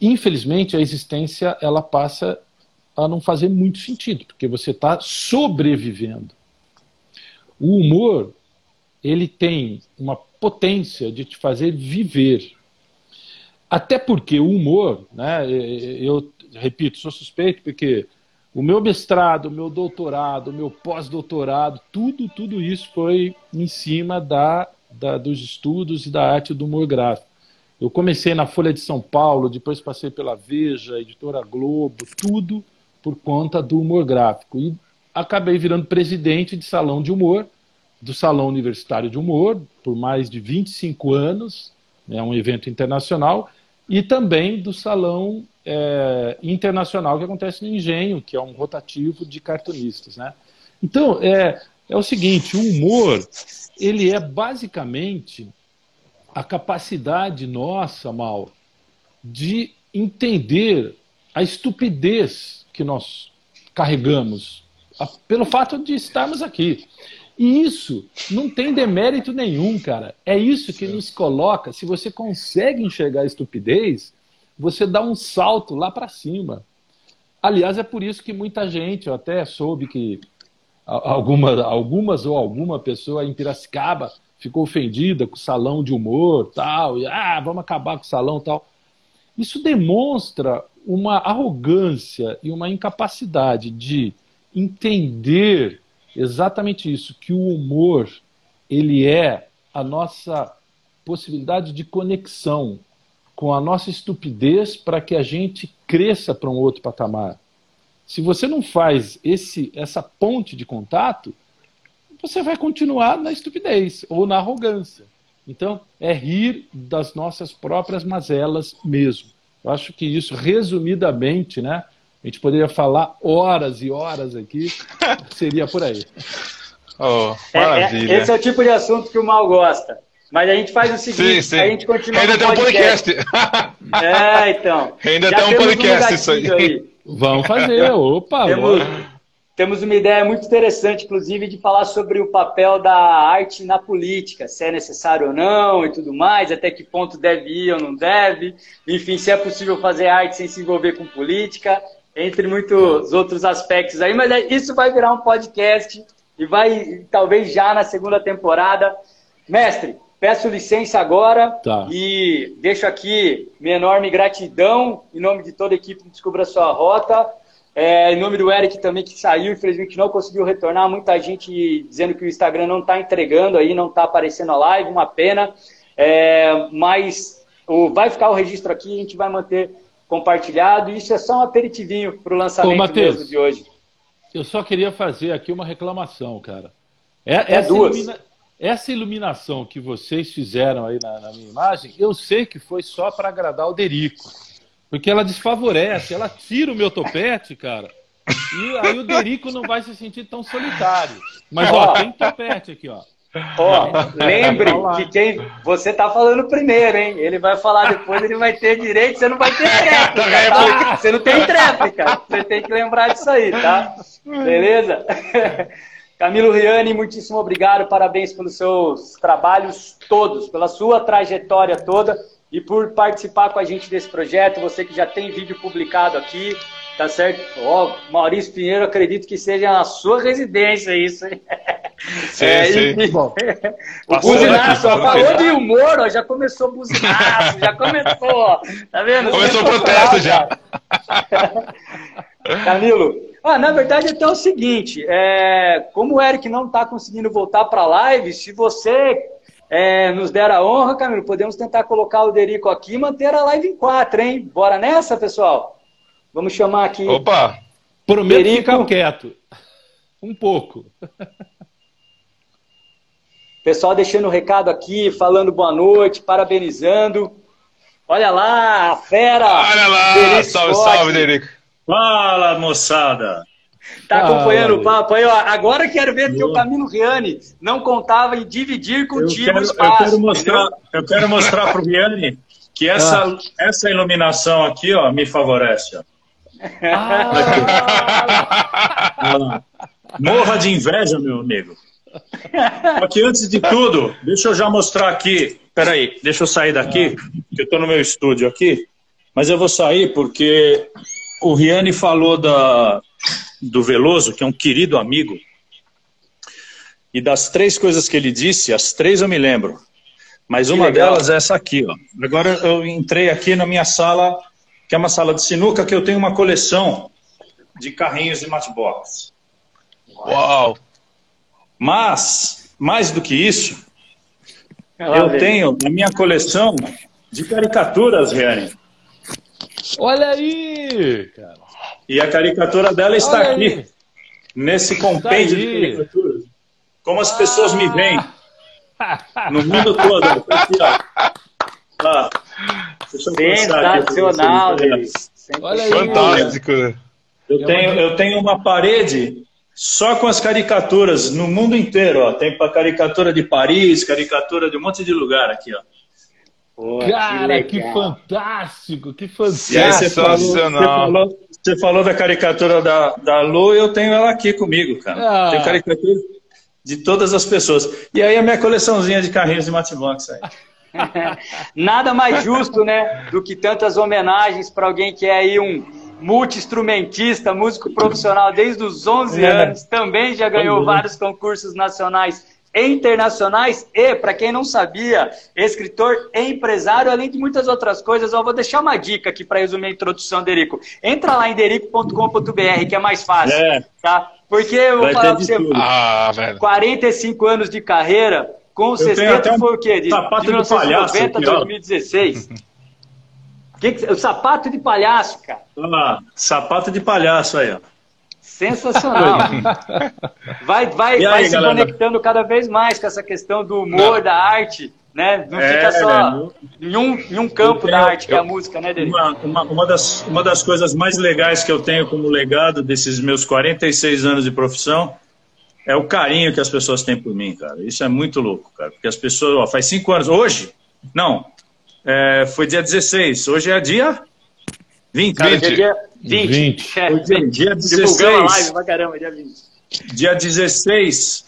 infelizmente a existência ela passa a não fazer muito sentido, porque você está sobrevivendo. O humor ele tem uma potência de te fazer viver. Até porque o humor, né, eu repito, sou suspeito porque o meu mestrado, o meu doutorado, o meu pós-doutorado, tudo, tudo isso foi em cima da, da, dos estudos e da arte do humor gráfico. Eu comecei na Folha de São Paulo, depois passei pela Veja, Editora Globo, tudo por conta do humor gráfico. E acabei virando presidente de salão de humor, do Salão Universitário de Humor, por mais de 25 anos, é né, um evento internacional, e também do Salão é, Internacional que acontece no Engenho, que é um rotativo de cartunistas. Né? Então, é, é o seguinte, o humor, ele é basicamente a capacidade nossa, Mal, de entender a estupidez que nós carregamos pelo fato de estarmos aqui. E isso não tem demérito nenhum, cara. É isso que nos coloca. Se você consegue enxergar a estupidez, você dá um salto lá para cima. Aliás, é por isso que muita gente, eu até soube que alguma, algumas ou alguma pessoa em Piracicaba ficou ofendida com o salão de humor, tal, e ah, vamos acabar com o salão, tal. Isso demonstra uma arrogância e uma incapacidade de entender exatamente isso, que o humor ele é a nossa possibilidade de conexão com a nossa estupidez para que a gente cresça para um outro patamar. Se você não faz esse essa ponte de contato, você vai continuar na estupidez ou na arrogância. Então, é rir das nossas próprias mazelas mesmo. Eu acho que isso, resumidamente, né, a gente poderia falar horas e horas aqui, seria por aí. Oh, maravilha. É, é, esse é o tipo de assunto que o Mal gosta. Mas a gente faz o seguinte, sim, sim. a gente continua Ainda tem um podcast. é, então. Ainda tem um podcast um isso aí. aí. Vamos fazer, opa. Temos, temos uma ideia muito interessante, inclusive, de falar sobre o papel da arte na política, se é necessário ou não e tudo mais, até que ponto deve ir ou não deve, enfim, se é possível fazer arte sem se envolver com política entre muitos outros aspectos aí, mas é, isso vai virar um podcast e vai, talvez já na segunda temporada. Mestre, peço licença agora tá. e deixo aqui minha enorme gratidão em nome de toda a equipe Descubra Sua Rota, é, em nome do Eric também que saiu, infelizmente não conseguiu retornar, muita gente dizendo que o Instagram não está entregando aí, não está aparecendo a live, uma pena, é, mas o, vai ficar o registro aqui, a gente vai manter compartilhado. Isso é só um aperitivinho para o lançamento Ô, Mateus, mesmo de hoje. Eu só queria fazer aqui uma reclamação, cara. É, é essa, duas. Ilumina... essa iluminação que vocês fizeram aí na, na minha imagem, eu sei que foi só para agradar o Derico. Porque ela desfavorece, ela tira o meu topete, cara. E aí o Derico não vai se sentir tão solitário. Mas, ó, tem topete aqui, ó. Ó, lembre que quem você tá falando primeiro, hein? Ele vai falar depois, ele vai ter direito, você não vai ter tréplica, tá? Você não tem tréplica. Você tem que lembrar disso aí, tá? Beleza? Camilo Riani, muitíssimo obrigado, parabéns pelos seus trabalhos todos, pela sua trajetória toda e por participar com a gente desse projeto. Você que já tem vídeo publicado aqui, tá certo? Ó, Maurício Pinheiro, acredito que seja a sua residência isso. Sim, é, sim. E, Bom, o buzinaço, falou de humor, ó, já começou buzinaço, já começou, ó, tá vendo? Começou o protesto já. Camilo, ah, na verdade até o seguinte, é, como o Eric não está conseguindo voltar para a live, se você é, nos der a honra, Camilo, podemos tentar colocar o Derico aqui e manter a live em quatro, hein? Bora nessa, pessoal? Vamos chamar aqui. Opa! Prometo Derico. ficar quieto. Um pouco. Pessoal deixando o recado aqui, falando boa noite, parabenizando. Olha lá, a fera! Olha lá! salve, salve, Derico! Fala, moçada! Tá acompanhando o papo aí, ó. Agora quero ver que o Camilo Riani não contava em dividir contigo quero, o espaço. Eu quero mostrar, eu quero mostrar pro Riani que essa, ah. essa iluminação aqui, ó, me favorece. Ó. Ah. Morra de inveja, meu amigo. Aqui, antes de tudo, deixa eu já mostrar aqui. Peraí, deixa eu sair daqui, que eu estou no meu estúdio aqui. Mas eu vou sair porque o Riane falou da, do Veloso, que é um querido amigo. E das três coisas que ele disse, as três eu me lembro. Mas uma delas é essa aqui. Ó. Agora eu entrei aqui na minha sala, que é uma sala de sinuca, que eu tenho uma coleção de carrinhos de matchbox. Uau! Mas, mais do que isso, eu tenho a minha coleção de caricaturas, Riane. Olha aí! Cara. E a caricatura dela está Olha aqui, aí. nesse compêndio de caricaturas. Como as pessoas ah. me veem no mundo todo. Aqui, ó. Ah, Sensacional, Olha aí. Fantástico. Eu tenho, eu tenho uma parede só com as caricaturas no mundo inteiro. Ó. Tem para caricatura de Paris, caricatura de um monte de lugar aqui. Ó. Pô, Cara, que, que, fantástico, que fantástico. Você falou, você, falou, você falou, da caricatura da, da Lu, eu tenho ela aqui comigo, cara. Ah. Tem caricatura de todas as pessoas. E aí a minha coleçãozinha de carrinhos de Matchbox aí. Nada mais justo, né, do que tantas homenagens para alguém que é aí um multi-instrumentista, músico profissional desde os 11 é. anos, também já ganhou é. vários concursos nacionais internacionais e, para quem não sabia, escritor e empresário, além de muitas outras coisas. Eu vou deixar uma dica aqui para resumir a introdução, Derico. Entra lá em derico.com.br, que é mais fácil, é. tá? Porque eu vou Vai falar para você, ah, 45 anos de carreira, com o sexteto foi o quê? De, de 1990 a 2016. Que que, o sapato de palhaço, cara. Ah, sapato de palhaço aí, ó. Sensacional. vai vai, aí, vai se galera? conectando cada vez mais com essa questão do humor, Não. da arte, né? Não é, fica só né? em, um, em um campo tenho, da arte, que é a música, né? Uma, uma, uma, das, uma das coisas mais legais que eu tenho como legado desses meus 46 anos de profissão é o carinho que as pessoas têm por mim, cara. Isso é muito louco, cara. Porque as pessoas, ó, faz cinco anos, hoje, não, é, foi dia 16, hoje é dia 20. Cara, 20. Dia 20. 20. É, dia, dia 16. live pra caramba, dia 20. Dia 16,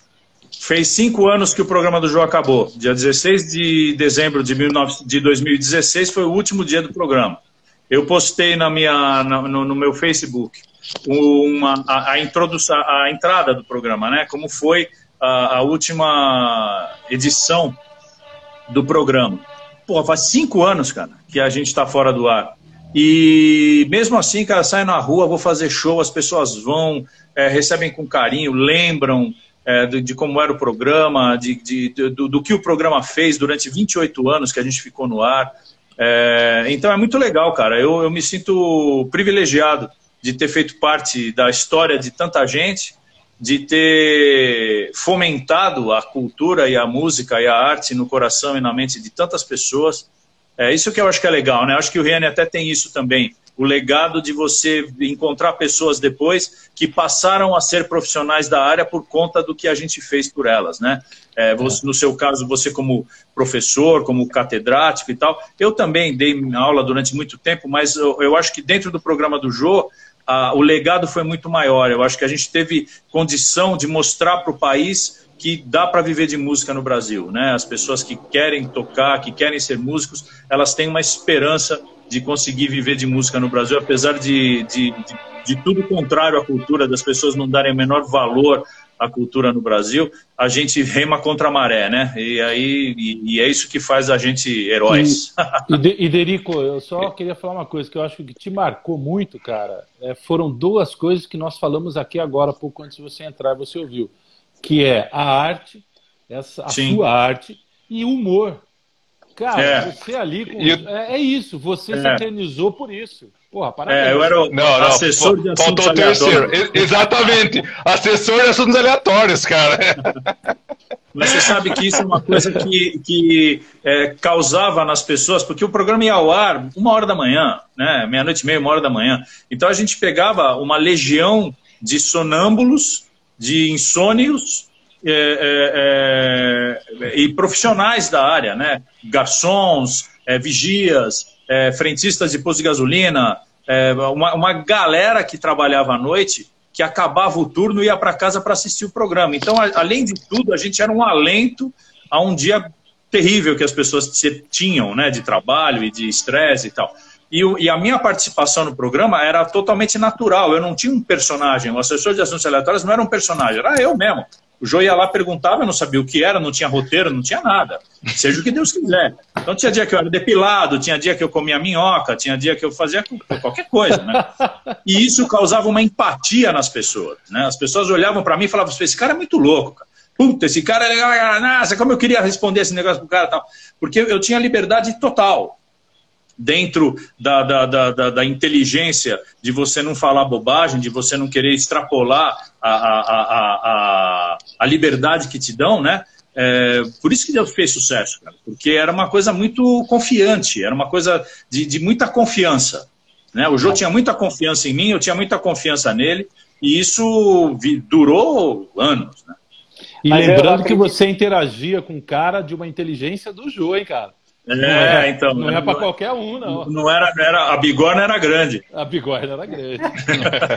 fez cinco anos que o programa do João acabou. Dia 16 de dezembro de, 19, de 2016 foi o último dia do programa. Eu postei na minha, na, no, no, meu Facebook uma, a, a, introdução, a entrada do programa, né? Como foi a, a última edição do programa. Pô, faz cinco anos, cara, que a gente está fora do ar. E mesmo assim, cara, sai na rua, vou fazer show, as pessoas vão, é, recebem com carinho, lembram é, de, de, como era o programa, de, de do, do, que o programa fez durante 28 anos que a gente ficou no ar. É, então é muito legal, cara. Eu, eu me sinto privilegiado de ter feito parte da história de tanta gente de ter fomentado a cultura e a música e a arte no coração e na mente de tantas pessoas. É isso que eu acho que é legal, né? Eu acho que o Riane até tem isso também. O legado de você encontrar pessoas depois que passaram a ser profissionais da área por conta do que a gente fez por elas, né? É, você, no seu caso, você como professor, como catedrático e tal. Eu também dei aula durante muito tempo, mas eu, eu acho que dentro do programa do Jô, a, o legado foi muito maior. Eu acho que a gente teve condição de mostrar para o país que dá para viver de música no Brasil, né? As pessoas que querem tocar, que querem ser músicos, elas têm uma esperança de conseguir viver de música no Brasil, apesar de, de, de, de tudo contrário à cultura, das pessoas não darem o menor valor a cultura no Brasil, a gente rema contra a maré, né? E aí e, e é isso que faz a gente heróis. E, e, Derico, eu só queria falar uma coisa que eu acho que te marcou muito, cara. É, foram duas coisas que nós falamos aqui agora, pouco antes de você entrar, você ouviu, que é a arte, essa a Sim. sua arte e o humor. Cara, é. você ali com... é, é, isso, você é. se eternizou por isso. Porra, parabéns. É, eu era o não, não, assessor de assuntos faltou terceiro. Exatamente. Assessor de assuntos aleatórios, cara. Mas você sabe que isso é uma coisa que, que é, causava nas pessoas, porque o programa ia ao ar uma hora da manhã, né? Meia-noite e meia, uma hora da manhã. Então a gente pegava uma legião de sonâmbulos, de insônios é, é, é, e profissionais da área, né? Garçons, é, vigias, é, frentistas de posto de gasolina, é, uma, uma galera que trabalhava à noite que acabava o turno e ia para casa para assistir o programa. Então, a, além de tudo, a gente era um alento a um dia terrível que as pessoas tinham, né, de trabalho e de estresse e tal. E, e, a minha participação no programa era totalmente natural. Eu não tinha um personagem. O assessor de assuntos aleatórios não era um personagem, era eu mesmo. O Jô ia lá, perguntava, eu não sabia o que era, não tinha roteiro, não tinha nada. Seja o que Deus quiser. Então tinha dia que eu era depilado, tinha dia que eu comia minhoca, tinha dia que eu fazia qualquer coisa, né? E isso causava uma empatia nas pessoas, né? As pessoas olhavam para mim e falavam, esse cara é muito louco, cara. Puta, esse cara é legal, nossa, como eu queria responder esse negócio pro cara tal. Porque eu tinha liberdade total dentro da, da, da, da, inteligência de você não falar bobagem, de você não querer extrapolar a, a, a, a, a liberdade que te dão, né? É, por isso que Deus fez sucesso, cara, porque era uma coisa muito confiante, era uma coisa de, de muita confiança. Né? O Jô tinha muita confiança em mim, eu tinha muita confiança nele, e isso vi, durou anos. Né? E Mas lembrando que você interagia com um cara de uma inteligência do Jô, hein, cara? É, então. Não é para qualquer um, não. Não era, era, a bigorna era grande. A bigorna era grande.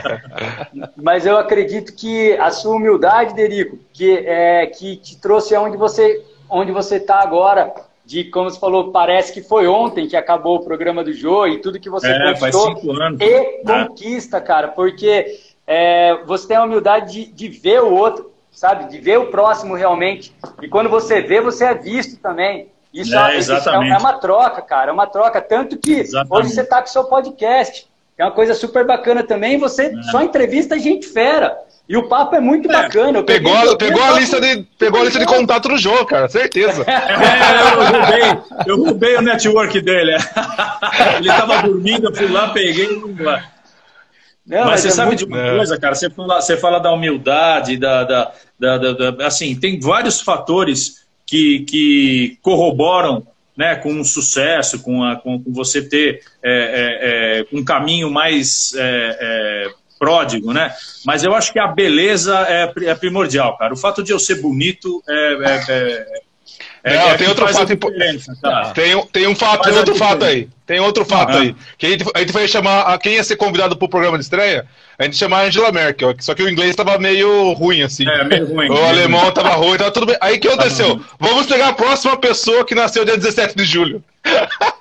Mas eu acredito que a sua humildade, Derico, que, é, que te trouxe aonde você onde você está agora, de como você falou, parece que foi ontem que acabou o programa do Jô e tudo que você é, conquistou anos, e conquista, cara, porque é, você tem a humildade de, de ver o outro, sabe? De ver o próximo realmente. E quando você vê, você é visto também. Isso é, é, é, uma troca, cara, é uma troca. Tanto que exatamente. hoje você está com o seu podcast. É uma coisa super bacana também. Você é. só entrevista gente fera. E o papo é muito é. bacana. pegou, peguei, pegou, a lista de, pegou a lista de contato do jogo, cara, certeza. É, eu, roubei, eu roubei o network dele. Ele estava dormindo, eu fui lá, peguei lá. Não, mas, mas, você é sabe muito... de uma coisa, cara? Você fala, você fala da humildade, da, da, da, da, Assim, tem vários fatores que, que corroboram né, com o sucesso, com, a, com você ter é, é, é, um caminho mais é, é, pródigo, né? Mas eu acho que a beleza é primordial, cara. O fato de eu ser bonito é, é, Não, tem outro fato importante. Tá? Tem, tem um fato, tem outro fato aí. Tem outro fato aí. Que a gente, a gente vai chamar. A, quem ia ser convidado para o programa de estreia? A gente chamar a Angela Merkel. Só que o inglês estava meio ruim, assim. É, meio ruim. O meio alemão estava ruim, tava tudo bem. Aí o que aconteceu? Tá Vamos pegar a próxima pessoa que nasceu dia 17 de julho.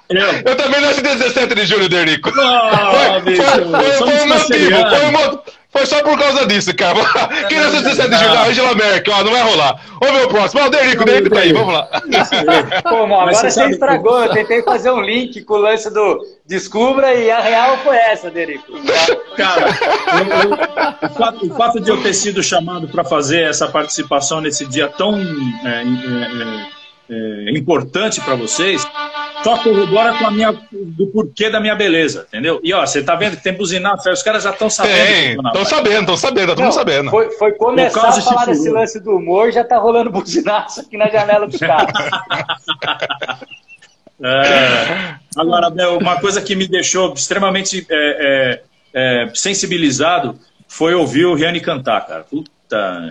Eu, eu também nasci dia 17 de julho, Derico. Oh, foi, foi, foi, foi o motivo. Foi o motivo. Foi só por causa disso, cara. Quem nasceu 17 de julho? A Angela Merkel, ó, não vai rolar. Ô, meu próximo. Ó, o Derico, Derico tá aí, vamos lá. Pô, mano, agora você estragou. Eu tentei fazer um link com o lance do Descubra e a real foi essa, Derico. Cara, eu, eu, o, fato, o, fato, de eu ter sido chamado para fazer essa participação nesse dia tão é, é, é, importante para vocês só corrobora com a minha, do porquê da minha beleza, entendeu? E ó, você tá vendo que tem buzinaço, os caras já estão sabendo. Estão sabendo, estão sabendo, estão sabendo. Foi, foi começar a falar desse lance do humor, já tá rolando buzinaço aqui na janela dos caras. é, agora, uma coisa que me deixou extremamente é, é, é, sensibilizado foi ouvir o Riane cantar, cara. Puta.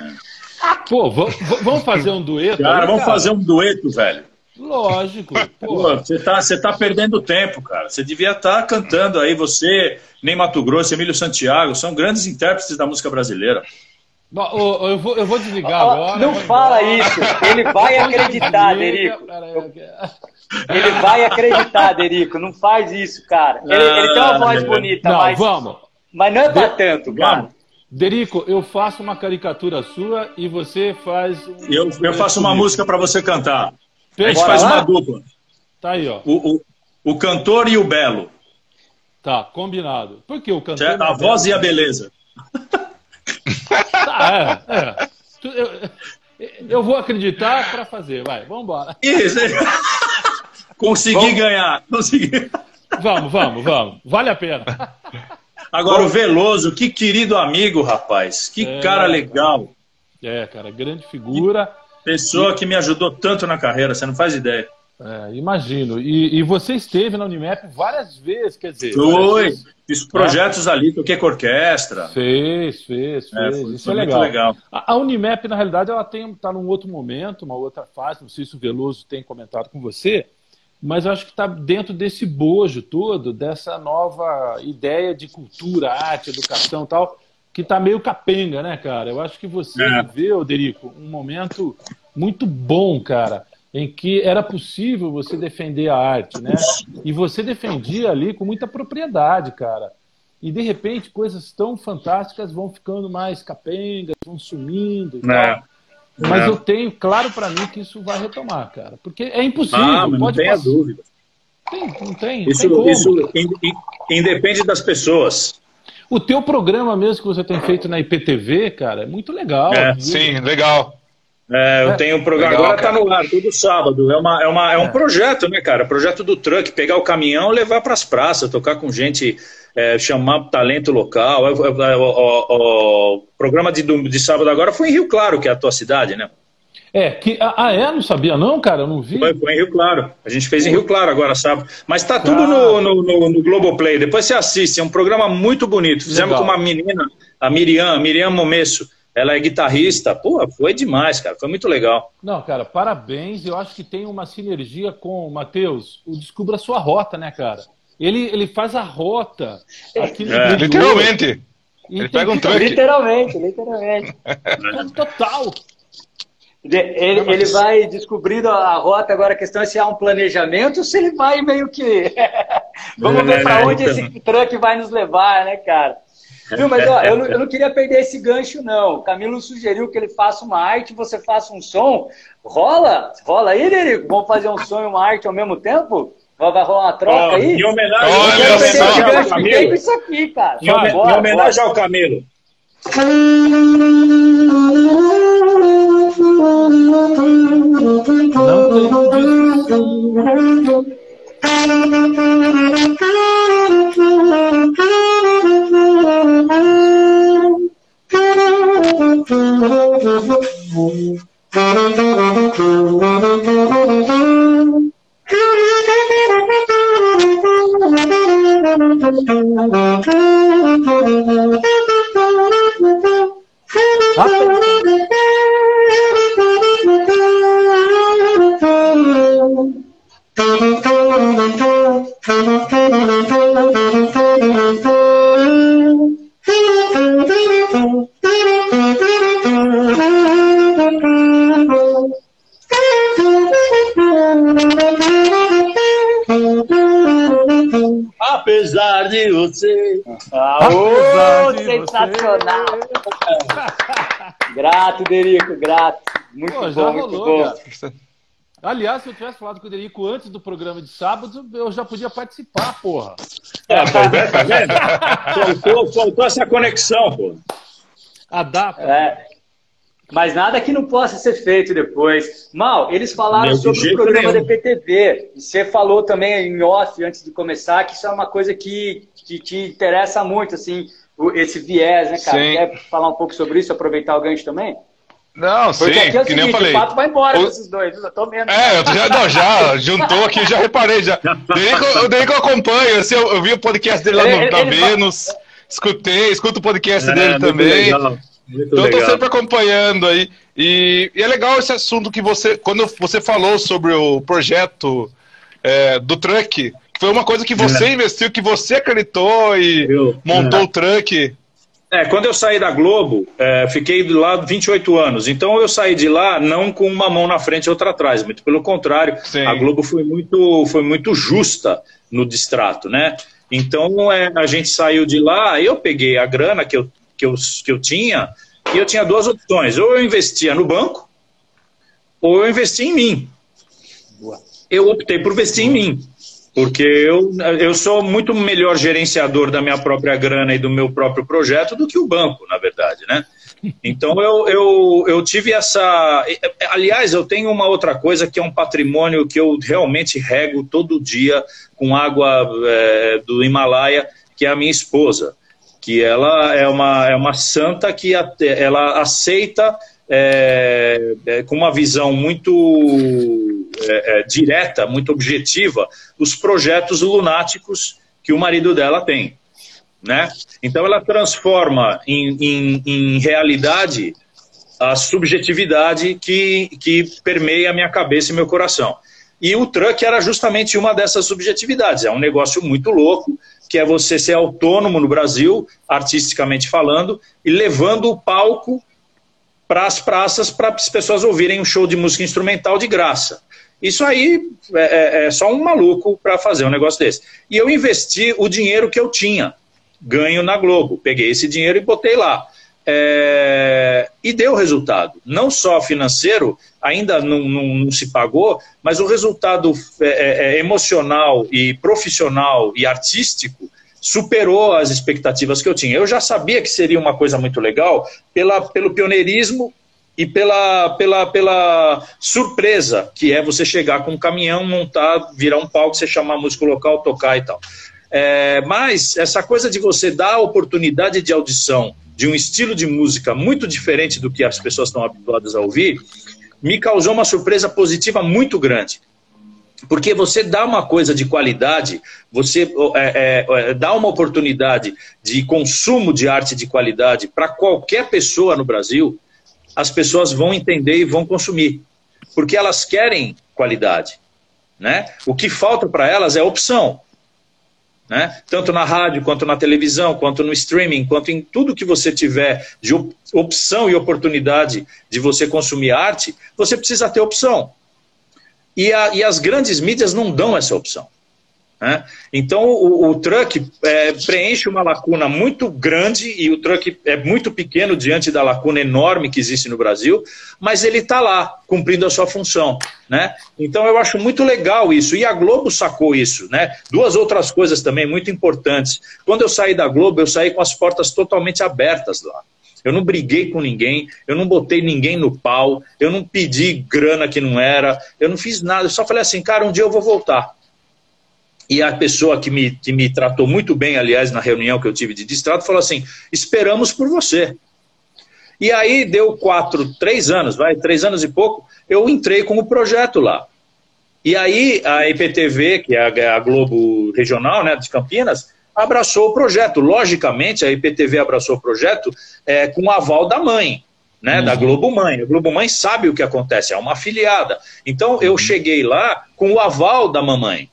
Pô, vamos fazer um dueto? Cara, aí, vamos cara? fazer um dueto, velho. Lógico. Pô, você tá, você tá perdendo tempo, cara. Você devia estar tá cantando aí, você, nem Mato Grosso, Emílio Santiago, são grandes intérpretes da música brasileira. Eu vou, eu vou desligar agora. Não fala isso. Ele vai acreditar, Derico. Ele vai acreditar, Derico. Não faz isso, cara. Ele, ele tem uma voz bonita, não, mas. Vamos. Mas não é pra tanto, cara. Derico, eu faço uma caricatura sua e você faz. Um... Eu, eu faço uma música para você cantar. A gente faz lá? uma dupla. Tá aí, ó. O, o, o cantor e o belo. Tá, combinado. Por que o cantor? É, a voz belo? e a beleza. Tá, é, é. Eu, eu vou acreditar para fazer, vai, vamos embora. Isso, consegui vamos. ganhar, consegui. Vamos, vamos, vamos, vale a pena. Agora, o Veloso, que querido amigo, rapaz, que é, cara legal. É, cara, grande figura. Pessoa que me ajudou tanto na carreira, você não faz ideia. É, imagino. E, e, você esteve na Unimap várias vezes, quer dizer. Foi. Fiz projetos é. ali, toquei com orquestra. Fez, fez, é, fez. É, foi, Isso foi é legal. legal. A, a, Unimap, na realidade, ela está num outro momento, uma outra fase. Não sei se o Veloso tem comentado com você, mas eu acho que está dentro desse bojo todo, dessa nova ideia de cultura, arte, educação e tal, que está meio capenga, né, cara? Eu acho que você é. viveu, Derico, um momento muito bom, cara, em que era possível você defender a arte, né? E você defendia ali com muita propriedade, cara. E de repente coisas tão fantásticas vão ficando mais capengas, vão sumindo e é. tal. Mas é. eu tenho claro para mim que isso vai retomar, cara. Porque é impossível. Ah, mas não tenha dúvida. Tem, não tem. Isso, tem isso independe das pessoas. O teu programa mesmo que você tem feito na IPTV, cara, é muito legal. É, sim, legal. É, eu é. tenho um programa, Legal, agora está no ar, todo sábado. É, uma, é, uma, é um é. projeto, né, cara? Projeto do truck, pegar o caminhão, levar para as praças, tocar com gente, é, chamar talento local. É, é, o, o, programa de, de sábado agora foi em Rio Claro, que é a tua cidade, né? É, que, ah, ah, é? Não sabia não, cara? Eu não vi. Foi, foi, em Rio Claro. A gente fez em Rio Claro agora, sábado. Mas tá tudo ah. no, no, no, no Globoplay. Depois você assiste. É um programa muito bonito. Fizemos Legal. com uma menina, a Miriam, a Miriam Momesso. Ela é guitarrista. Pô, foi demais, cara. Foi muito legal. Não, cara, parabéns. Eu acho que tem uma sinergia com o Matheus. O Descubra a Sua Rota, né, cara? Ele, ele faz a rota. Aqui é, literalmente. Ele pega um truque. Literalmente, literalmente. Total. Ele, ele vai descobrindo a rota, agora a questão é se há um planejamento ou se ele vai meio que. Vamos ver para onde então. esse truque vai nos levar, né, cara? Viu, mas ó, eu, não, eu não queria perder esse gancho, não. O Camilo sugeriu que ele faça uma arte, você faça um som. Rola? Rola aí, Derico? Vamos fazer um som e uma arte ao mesmo tempo? Vai rolar uma troca oh, aí? Em homenagem, Olha eu só, esse gancho, Camilo. isso aqui, cara. Em, bora, em homenagem bora. ao Camilo. Não tem de você. Ah, oh, sensacional! Você. grato, Derico, grato. Muito Pô, bom, muito rolou, bom. Cara. Aliás, se eu tivesse falado com o Derico antes do programa de sábado, eu já podia participar, porra. É, tá vendo? Tá vendo? faltou, faltou essa conexão, pô. Adapta. É. Mas nada que não possa ser feito depois. Mal, eles falaram Meu sobre o programa nenhum. da PTV. Você falou também em off, antes de começar, que isso é uma coisa que, que te interessa muito, assim, esse viés, né, cara? Sim. Quer falar um pouco sobre isso, aproveitar o gancho também? Não, Porque sim, é que nem eu falei. O pato vai embora o... esses dois, eu tô vendo. É, eu já, não, já juntou aqui, já reparei. Já. Desde que eu acompanho, assim, eu, eu, vi o podcast dele lá no, ele, na ele Vênus, vai... escutei, escuto o podcast é, dele também. Legal. Muito então legal. eu tô sempre acompanhando aí. E, e, é legal esse assunto que você, quando você falou sobre o projeto é, do truck, que foi uma coisa que você é. investiu, que você acreditou e eu, montou é. o truck. É, quando eu saí da Globo, é, fiquei lado 28 anos. Então eu saí de lá não com uma mão na frente e outra atrás, muito pelo contrário. Sim. A Globo foi muito, foi muito justa no distrato, né? Então é, a gente saiu de lá, eu peguei a grana que eu, que, eu, que eu tinha, e eu tinha duas opções: ou eu investia no banco, ou eu investia em mim. Eu optei por investir em mim. Porque eu, eu sou muito melhor gerenciador da minha própria grana e do meu próprio projeto do que o banco, na verdade, né? Então eu, eu, eu tive essa. Aliás, eu tenho uma outra coisa que é um patrimônio que eu realmente rego todo dia com água é, do Himalaia, que é a minha esposa. Que ela é uma, é uma santa que ela aceita é, é, com uma visão muito é, é, direta, muito objetiva, os projetos lunáticos que o marido dela tem. Né? Então ela transforma em, em, em realidade a subjetividade que, que permeia a minha cabeça e meu coração. E o truck era justamente uma dessas subjetividades. É um negócio muito louco, que é você ser autônomo no Brasil, artisticamente falando, e levando o palco para as praças para as pessoas ouvirem um show de música instrumental de graça. Isso aí é, é, é só um maluco para fazer um negócio desse. E eu investi o dinheiro que eu tinha ganho na Globo. Peguei esse dinheiro e botei lá. É, e deu resultado. Não só financeiro, ainda não, não, não se pagou, mas o resultado é, é, é, emocional e profissional e artístico superou as expectativas que eu tinha. Eu já sabia que seria uma coisa muito legal pela, pelo pioneirismo e pela, pela, pela surpresa, que é você chegar com um caminhão, montar, virar um palco, você chamar músico local, tocar e tal. É, mas essa coisa de você dar a oportunidade de audição de um estilo de música muito diferente do que as pessoas estão habituadas a ouvir, me causou uma surpresa positiva muito grande. Porque você dá uma coisa de qualidade, você é, é, é dá uma oportunidade de consumo de arte de qualidade para qualquer pessoa no Brasil, as pessoas vão entender e vão consumir, porque elas querem qualidade. Né? O que falta para elas é opção. Né? Tanto na rádio, quanto na televisão, quanto no streaming, quanto em tudo que você tiver de opção e oportunidade de você consumir arte, você precisa ter opção. E, a, e as grandes mídias não dão essa opção. Né? Então, o, o truck é, preenche uma lacuna muito grande e o truck é muito pequeno diante da lacuna enorme que existe no Brasil, mas ele está lá, cumprindo a sua função. Né? Então, eu acho muito legal isso. E a Globo sacou isso. Né? Duas outras coisas também muito importantes. Quando eu saí da Globo, eu saí com as portas totalmente abertas lá. Eu não briguei com ninguém, eu não botei ninguém no pau, eu não pedi grana que não era, eu não fiz nada, eu só falei assim, cara, um dia eu vou voltar. E a pessoa que me, que me tratou muito bem, aliás, na reunião que eu tive de distrato, falou assim: esperamos por você. E aí deu quatro, três anos, vai, três anos e pouco, eu entrei com o projeto lá. E aí a IPTV, que é a Globo Regional né, de Campinas, abraçou o projeto. Logicamente, a IPTV abraçou o projeto é, com o aval da mãe, né, uhum. da Globo Mãe. A Globo Mãe sabe o que acontece, é uma afiliada. Então eu uhum. cheguei lá com o aval da mamãe.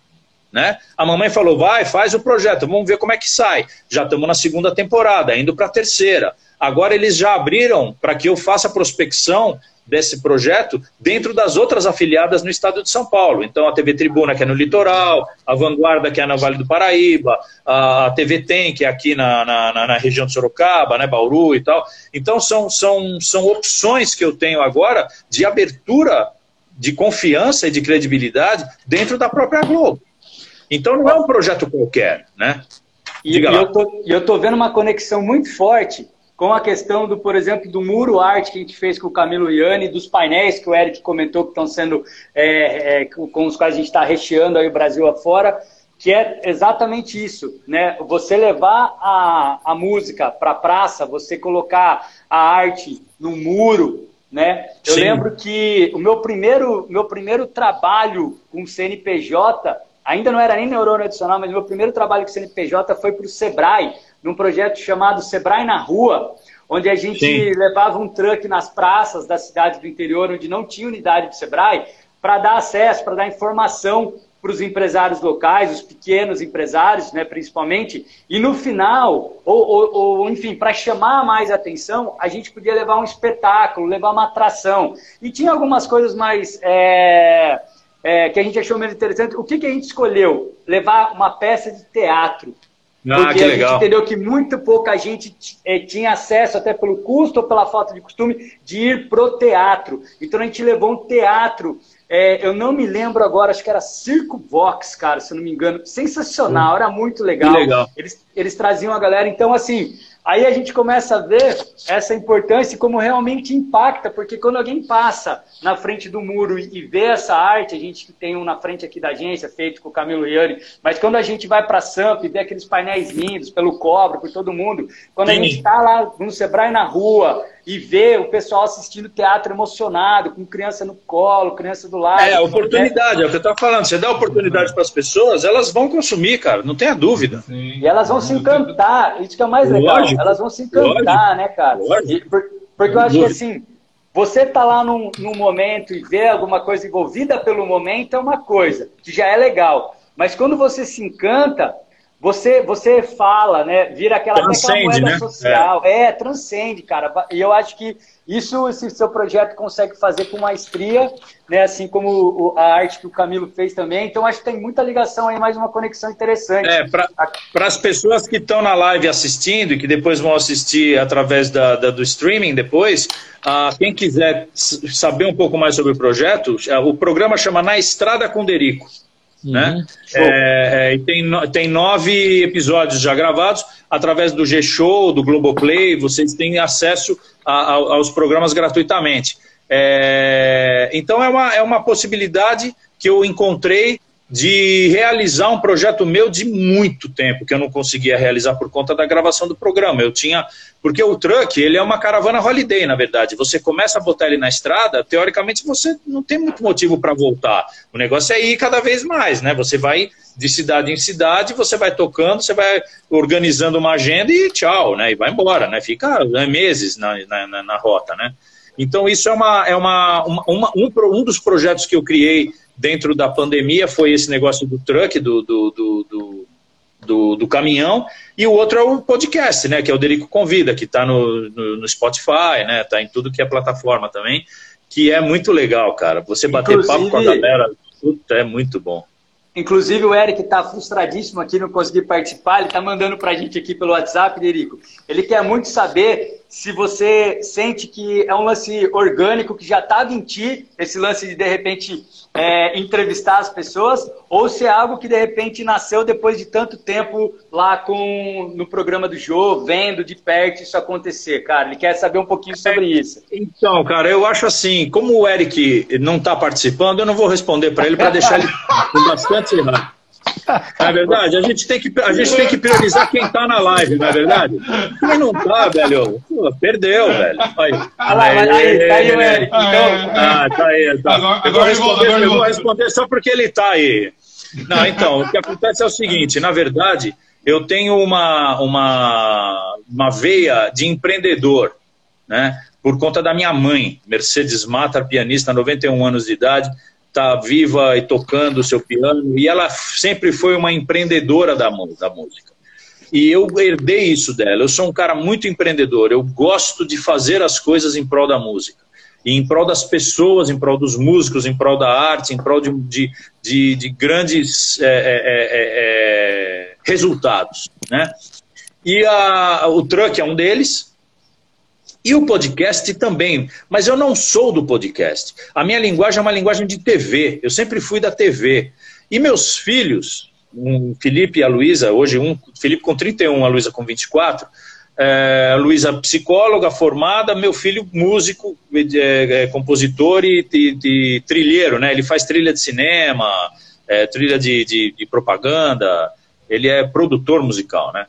Né? A mamãe falou: vai, faz o projeto, vamos ver como é que sai. Já estamos na segunda temporada, indo para a terceira. Agora eles já abriram para que eu faça a prospecção desse projeto dentro das outras afiliadas no estado de São Paulo. Então, a TV Tribuna, que é no litoral, a Vanguarda, que é no Vale do Paraíba, a TV Tem, que é aqui na, na, na, região de Sorocaba, né, Bauru e tal. Então, são, são, são opções que eu tenho agora de abertura de confiança e de credibilidade dentro da própria Globo. Então não é um projeto qualquer, né? E, eu, tô, eu tô vendo uma conexão muito forte com a questão do, por exemplo, do muro arte que a gente fez com o Camilo Iani, dos painéis que o Eric comentou que estão sendo é, é, com os quais a gente está recheando aí o Brasil afora, que é exatamente isso, né? Você levar a, a música para a praça, você colocar a arte no muro, né? Eu Sim. lembro que o meu primeiro, meu primeiro trabalho com o CNPJ ainda não era nem neurônio adicional, mas meu primeiro trabalho com CNPJ foi para o Sebrae, num projeto chamado Sebrae na Rua, onde a gente Sim. levava um truck nas praças das cidades do interior, onde não tinha unidade do Sebrae, para dar acesso, para dar informação para os empresários locais, os pequenos empresários, né, principalmente, e no final, ou, ou, ou enfim, para chamar mais atenção, a gente podia levar um espetáculo, levar uma atração. E tinha algumas coisas mais. É é, que a gente achou menos interessante. O que, que a gente escolheu? Levar uma peça de teatro. Ah, porque a gente entendeu que muito pouca gente é, tinha acesso, até pelo custo ou pela falta de costume, de ir pro teatro. Então a gente levou um teatro. É, eu não me lembro agora, acho que era Circo Vox, cara, se eu não me engano. Sensacional, hum. era muito legal. legal. Eles, eles traziam a galera. Então, assim, Aí a gente começa a ver essa importância e como realmente impacta, porque quando alguém passa na frente do muro e vê essa arte, a gente tem um na frente aqui da agência, feito com o Camilo Iani, mas quando a gente vai para a Samp e vê aqueles painéis lindos pelo cobre, por todo mundo, quando Sim. a gente está lá no Sebrae na rua, e ver o pessoal assistindo teatro emocionado, com criança no colo, criança do lado. É, oportunidade, né? é o que eu estava falando. Você dá oportunidade para as pessoas, elas vão consumir, cara, não tenha dúvida. Sim. E elas vão se encantar, isso que é o mais legal. Lógico, elas vão se encantar, lógico, né, cara? E, porque eu acho que assim, Você tá lá num, num momento e ver alguma coisa envolvida pelo momento é uma coisa, que já é legal. Mas quando você se encanta, você, você fala, né? Vira aquela, transcende, aquela moeda né? social. É. é. transcende, cara. E eu acho que isso esse seu projeto consegue fazer com maestria, né? Assim como a arte que o Camilo fez também. Então acho que tem muita ligação aí, mais uma conexão interessante. É, para as pessoas que estão na live assistindo e que depois vão assistir através da, da do streaming depois, uh, quem quiser saber um pouco mais sobre o projeto, uh, o programa chama Na Estrada com Derico. Né? Uhum. É, é, tem, tem nove episódios já gravados. Através do G-Show, do Globoplay, vocês têm acesso a, a, aos programas gratuitamente. É, então é uma, é uma possibilidade que eu encontrei de realizar um projeto meu de muito tempo que eu não conseguia realizar por conta da gravação do programa. Eu tinha porque o truck ele é uma caravana holiday, na verdade. Você começa a botar ele na estrada, teoricamente você não tem muito motivo para voltar. O negócio é ir cada vez mais, né? Você vai de cidade em cidade, você vai tocando, você vai organizando uma agenda e tchau, né? E vai embora, né? Fica né, meses na, na, na rota, né? Então isso é uma é uma, uma, uma um, um dos projetos que eu criei dentro da pandemia foi esse negócio do truck, do, do, do, do, caminhão, e o outro é o podcast, né, que é o Derico Convida, que está no, no, Spotify, né, tá em tudo que é plataforma também, que é muito legal, cara. Você bater papo com a galera, é muito bom. Inclusive o Eric está frustradíssimo aqui, não conseguir participar. Ele está mandando para a gente aqui pelo WhatsApp, Derico. Ele quer muito saber se você sente que é um lance orgânico que já estava em ti, esse lance de de repente é, entrevistar as pessoas, ou se é algo que de repente nasceu depois de tanto tempo lá com no programa do Jô, vendo de perto isso acontecer, cara. Ele quer saber um pouquinho sobre isso. Então, cara, eu acho assim, como o Eric não está participando, eu não vou responder para ele para deixar ele com bastante errado. É verdade? A gente tem que, a gente tem que priorizar quem tá na live, não é verdade? Quem não tá, velho, pô, perdeu, velho. Aí, ah, lá, aí, tá aí o Eric. Então... Ah, tá aí. Tá. Agora, eu, vou responder, agora, eu vou responder só porque ele tá aí. Não, então, o que acontece é o seguinte, na verdade, eu tenho uma, uma, uma veia de empreendedor, né? Por conta da minha mãe, Mercedes Matar, pianista, 91 anos de idade, está viva e tocando o seu piano, e ela sempre foi uma empreendedora da, da música. E eu herdei isso dela. Eu sou um cara muito empreendedor, eu gosto de fazer as coisas em prol da música. E em prol das pessoas, em prol dos músicos, em prol da arte, em prol de, de, de, de grandes é, é, é, é resultados. Né? E a, o Truck é um deles, e o podcast também, mas eu não sou do podcast. A minha linguagem é uma linguagem de TV. Eu sempre fui da TV. E meus filhos, um Felipe e a Luísa, hoje um Felipe com 31, a Luísa com 24, é, Luísa psicóloga formada, meu filho músico, é, é, compositor e, e, trilheiro, né? Ele faz trilha de cinema, é, trilha de, de, de propaganda, ele é produtor musical, né?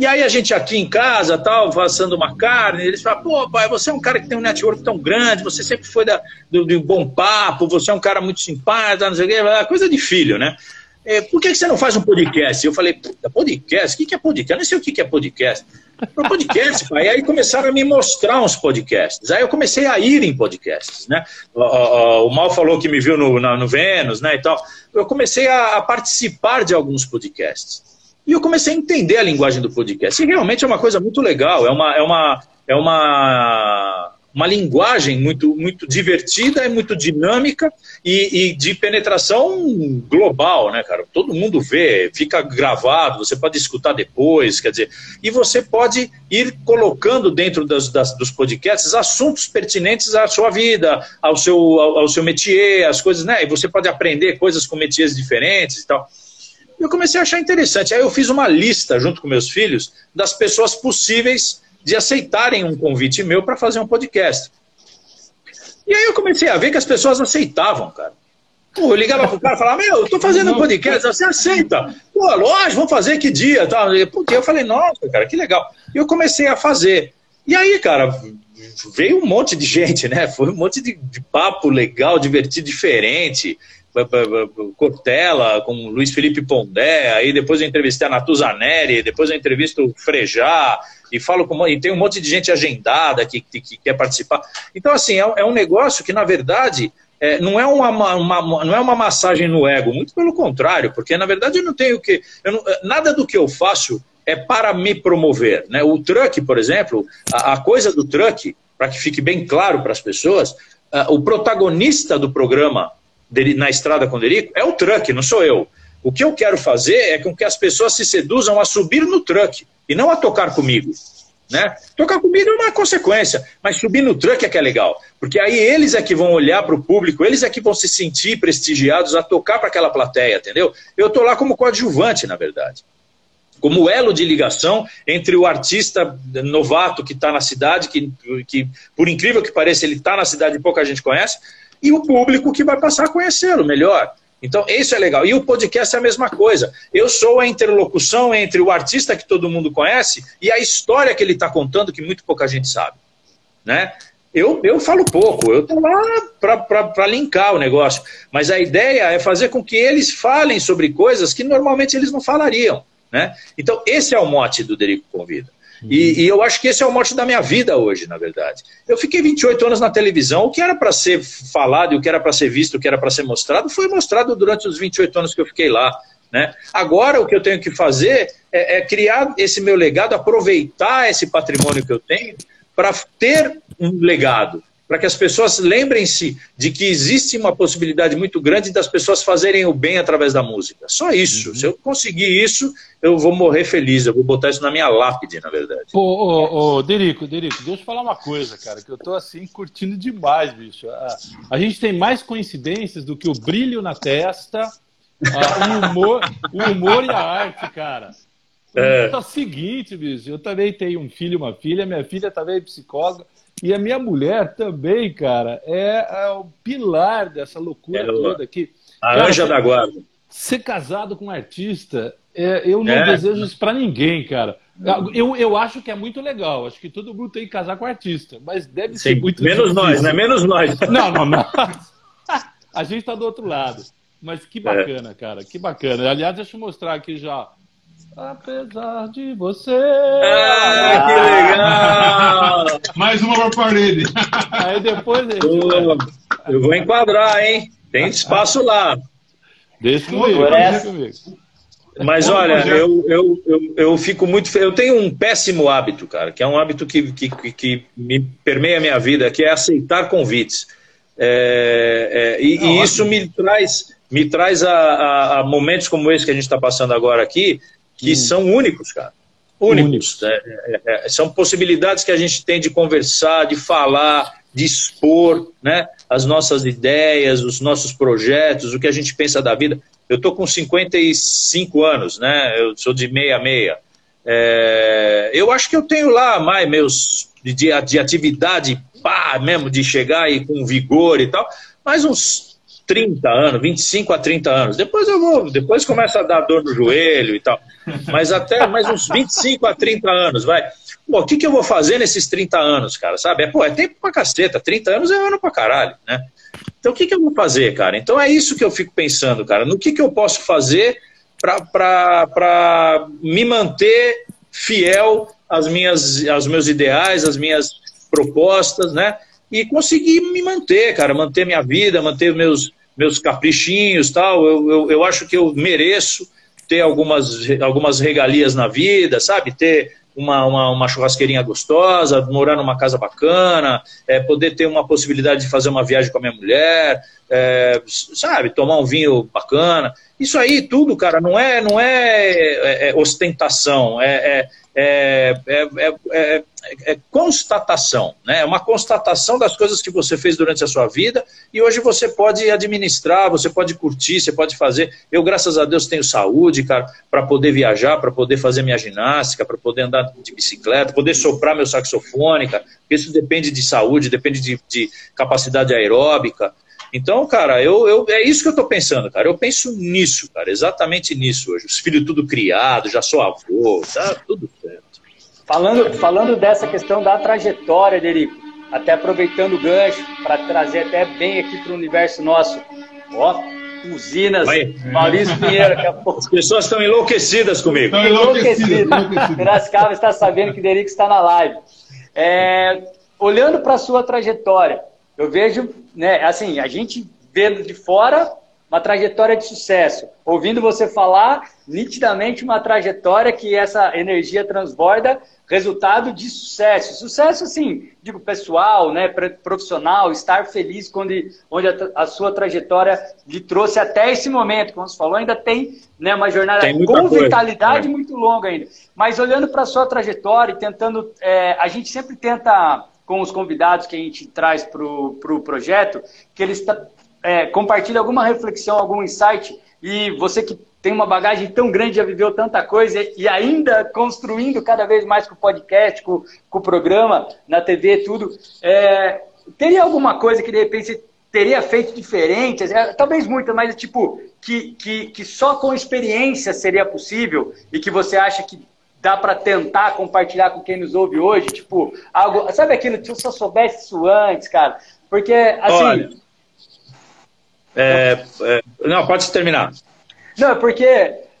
E aí a gente aqui em casa, tal, assando uma carne, eles falam, pô, pai, você é um cara que tem um network tão grande, você sempre foi da, do, do bom papo, você é um cara muito simpático, não sei o quê, coisa de filho, né? É, por que, você não faz um podcast? Eu falei, podcast? O que, que é podcast? Eu não sei o que, que é podcast. Falei, podcast, pai. E aí começaram a me mostrar uns podcasts. Aí eu comecei a ir em podcasts, né? O, o, o Mal falou que me viu no, no Vênus, né, e tal. Eu comecei a, a participar de alguns podcasts. E eu comecei a entender a linguagem do podcast. E realmente é uma coisa muito legal, é uma, é uma, é uma, uma linguagem muito, muito divertida, é muito dinâmica e, e, de penetração global, né, cara? Todo mundo vê, fica gravado, você pode escutar depois, quer dizer, e você pode ir colocando dentro das, das, dos podcasts assuntos pertinentes à sua vida, ao seu, ao, ao seu métier, as coisas, né? E você pode aprender coisas com métiers diferentes e tal eu comecei a achar interessante. Aí eu fiz uma lista, junto com meus filhos, das pessoas possíveis de aceitarem um convite meu para fazer um podcast. E aí eu comecei a ver que as pessoas aceitavam, cara. Pô, eu ligava pro cara e falava, meu, eu tô fazendo um podcast, você aceita? Pô, lógico, vamos fazer que dia? Porque eu falei, nossa, cara, que legal. E eu comecei a fazer. E aí, cara, veio um monte de gente, né? Foi um monte de, de papo legal, divertido, diferente. Cortella, com Luiz Felipe Pondé, aí depois eu entrevistei a Natuzaneri, depois eu entrevisto o Frejá, e falo com e tem um monte de gente agendada que, que, que quer participar. Então, assim, é, é, um negócio que, na verdade, é, não, é uma, uma, não é uma massagem no ego, muito pelo contrário, porque, na verdade, eu não tenho que. Não, nada do que eu faço é para me promover. Né? O truck, por exemplo, a, a coisa do truck, para que fique bem claro para as pessoas, uh, o protagonista do programa na Estrada com Derico é o truck, não sou eu. O que eu quero fazer é com que as pessoas se seduzam a subir no truck e não a tocar comigo. Né? Tocar comigo é uma consequência, mas subir no truck é que é legal, porque aí eles é que vão olhar para o público, eles é que vão se sentir prestigiados a tocar para aquela plateia, entendeu? Eu estou lá como coadjuvante, na verdade como elo de ligação entre o artista novato que está na cidade, que, que, por incrível que pareça, ele está na cidade e pouca gente conhece, e o público que vai passar a conhecê-lo melhor. Então, isso é legal. E o podcast é a mesma coisa. Eu sou a interlocução entre o artista que todo mundo conhece e a história que ele está contando, que muito pouca gente sabe. Né? Eu, eu falo pouco, eu estou lá para linkar o negócio. Mas a ideia é fazer com que eles falem sobre coisas que normalmente eles não falariam. Né? Então, esse é o mote do Derico Convida. E, e, eu acho que esse é o mote da minha vida hoje, na verdade. Eu fiquei 28 anos na televisão, o que era para ser falado, o que era para ser visto, o que era para ser mostrado, foi mostrado durante os 28 anos que eu fiquei lá. Né? Agora, o que eu tenho que fazer é, é criar esse meu legado, aproveitar esse patrimônio que eu tenho para ter um legado para que as pessoas lembrem-se de que existe uma possibilidade muito grande das pessoas fazerem o bem através da música. Só isso. Uhum. Se eu conseguir isso, eu vou morrer feliz. Eu vou botar isso na minha lápide, na verdade. Ô, ô, ô Derico, Derico, deixa eu te falar uma coisa, cara, que eu tô assim curtindo demais, bicho. A, a gente tem mais coincidências do que o brilho na testa, a, o, humor, o humor e a arte, cara. É. é o seguinte, bicho, eu também tenho um filho e uma filha, minha filha também é psicóloga. E a minha mulher também, cara, é, é o pilar dessa loucura é, toda aqui. A cara, anja da guarda. Ser casado com um artista, é, eu não é. desejo isso para ninguém, cara. Eu, eu acho que é muito legal. Acho que todo mundo tem que casar com artista, mas deve Sim, ser muito Menos difícil. nós, né? Menos nós. Não, não, não. A gente está do outro lado. Mas que bacana, cara. Que bacana. Aliás, deixa eu mostrar aqui já Apesar de você. Ah, que legal! Mais uma pra parede. Aí depois. Eu, eu vou enquadrar, hein? Tem espaço lá. Deixa comigo, deixa comigo. Mas olha, eu, eu, eu, eu fico muito. Eu tenho um péssimo hábito, cara, que é um hábito que, que, que me permeia a minha vida, que é aceitar convites. É, é, e, e isso me traz, me traz a, a, a, momentos como esse que a gente está passando agora aqui, que hum. são únicos, cara. Únicos. É, é, é, são possibilidades que a gente tem de conversar, de falar, de expor né, as nossas ideias, os nossos projetos, o que a gente pensa da vida. Eu estou com 55 anos, né? Eu sou de meia meia. É, eu acho que eu tenho lá mais meus de, de atividade pá, mesmo, de chegar aí com vigor e tal, mais uns 30 anos, 25 a 30 anos. Depois eu vou, depois começa a dar dor no joelho e tal. Mas até mais uns 25 a 30 anos, vai. Pô, o que, que eu vou fazer nesses 30 anos, cara? Sabe? É, pô, é tempo pra caceta. 30 anos é ano pra caralho, né? Então o que, que eu vou fazer, cara? Então é isso que eu fico pensando, cara. No que, que eu posso fazer para me manter fiel às minhas, aos meus ideais, às minhas propostas, né? E conseguir me manter, cara, manter minha vida, manter meus, meus caprichinhos tal. Eu, eu, eu acho que eu mereço ter algumas, algumas regalias na vida, sabe? Ter uma, uma, uma, churrasqueirinha gostosa, morar numa casa bacana, é, poder ter uma possibilidade de fazer uma viagem com a minha mulher, é, sabe, tomar um vinho bacana. Isso aí tudo, cara, não é, não é, é, é ostentação, é, é, é, é, constatação, né? É uma constatação das coisas que você fez durante a sua vida e hoje você pode administrar, você pode curtir, você pode fazer. Eu, graças a Deus, tenho saúde, cara, para poder viajar, para poder fazer minha ginástica, para poder andar de bicicleta, poder soprar meu saxofone, cara. Isso depende de saúde, depende de, de capacidade aeróbica. Então, cara, eu, eu, é isso que eu estou pensando, cara. Eu penso nisso, cara, exatamente nisso hoje. Os filhos tudo criado, já sou avô, tá tudo certo. Falando, falando dessa questão da trajetória, Derico, até aproveitando o gancho para trazer até bem aqui para o universo nosso. Ó, Usinas, Vai. Maurício Pinheiro. Daqui a pouco. As pessoas estão enlouquecidas comigo. Estão enlouquecidas. Piracicaba está sabendo que Derico está na live. É, olhando para a sua trajetória, eu vejo, né, assim, a gente vendo de fora uma trajetória de sucesso. Ouvindo você falar, nitidamente uma trajetória que essa energia transborda, resultado de sucesso. Sucesso, assim, digo, pessoal, né, profissional, estar feliz quando, onde a, a sua trajetória lhe trouxe até esse momento. Como você falou, ainda tem né, uma jornada com coisa, vitalidade né? muito longa ainda. Mas olhando para a sua trajetória e tentando, é, a gente sempre tenta com os convidados que a gente traz para o pro projeto, que eles é, compartilhe alguma reflexão, algum insight, e você que tem uma bagagem tão grande, já viveu tanta coisa, e ainda construindo cada vez mais com o podcast, com, com o programa, na TV, tudo, é, teria alguma coisa que de repente você teria feito diferente? É, talvez muita, mas tipo, que, que, que só com experiência seria possível e que você acha que dá para tentar compartilhar com quem nos ouve hoje, tipo, algo, sabe aquilo, se eu soubesse isso antes, cara, porque, assim, Olha é, é, não, pode terminar. Não, porque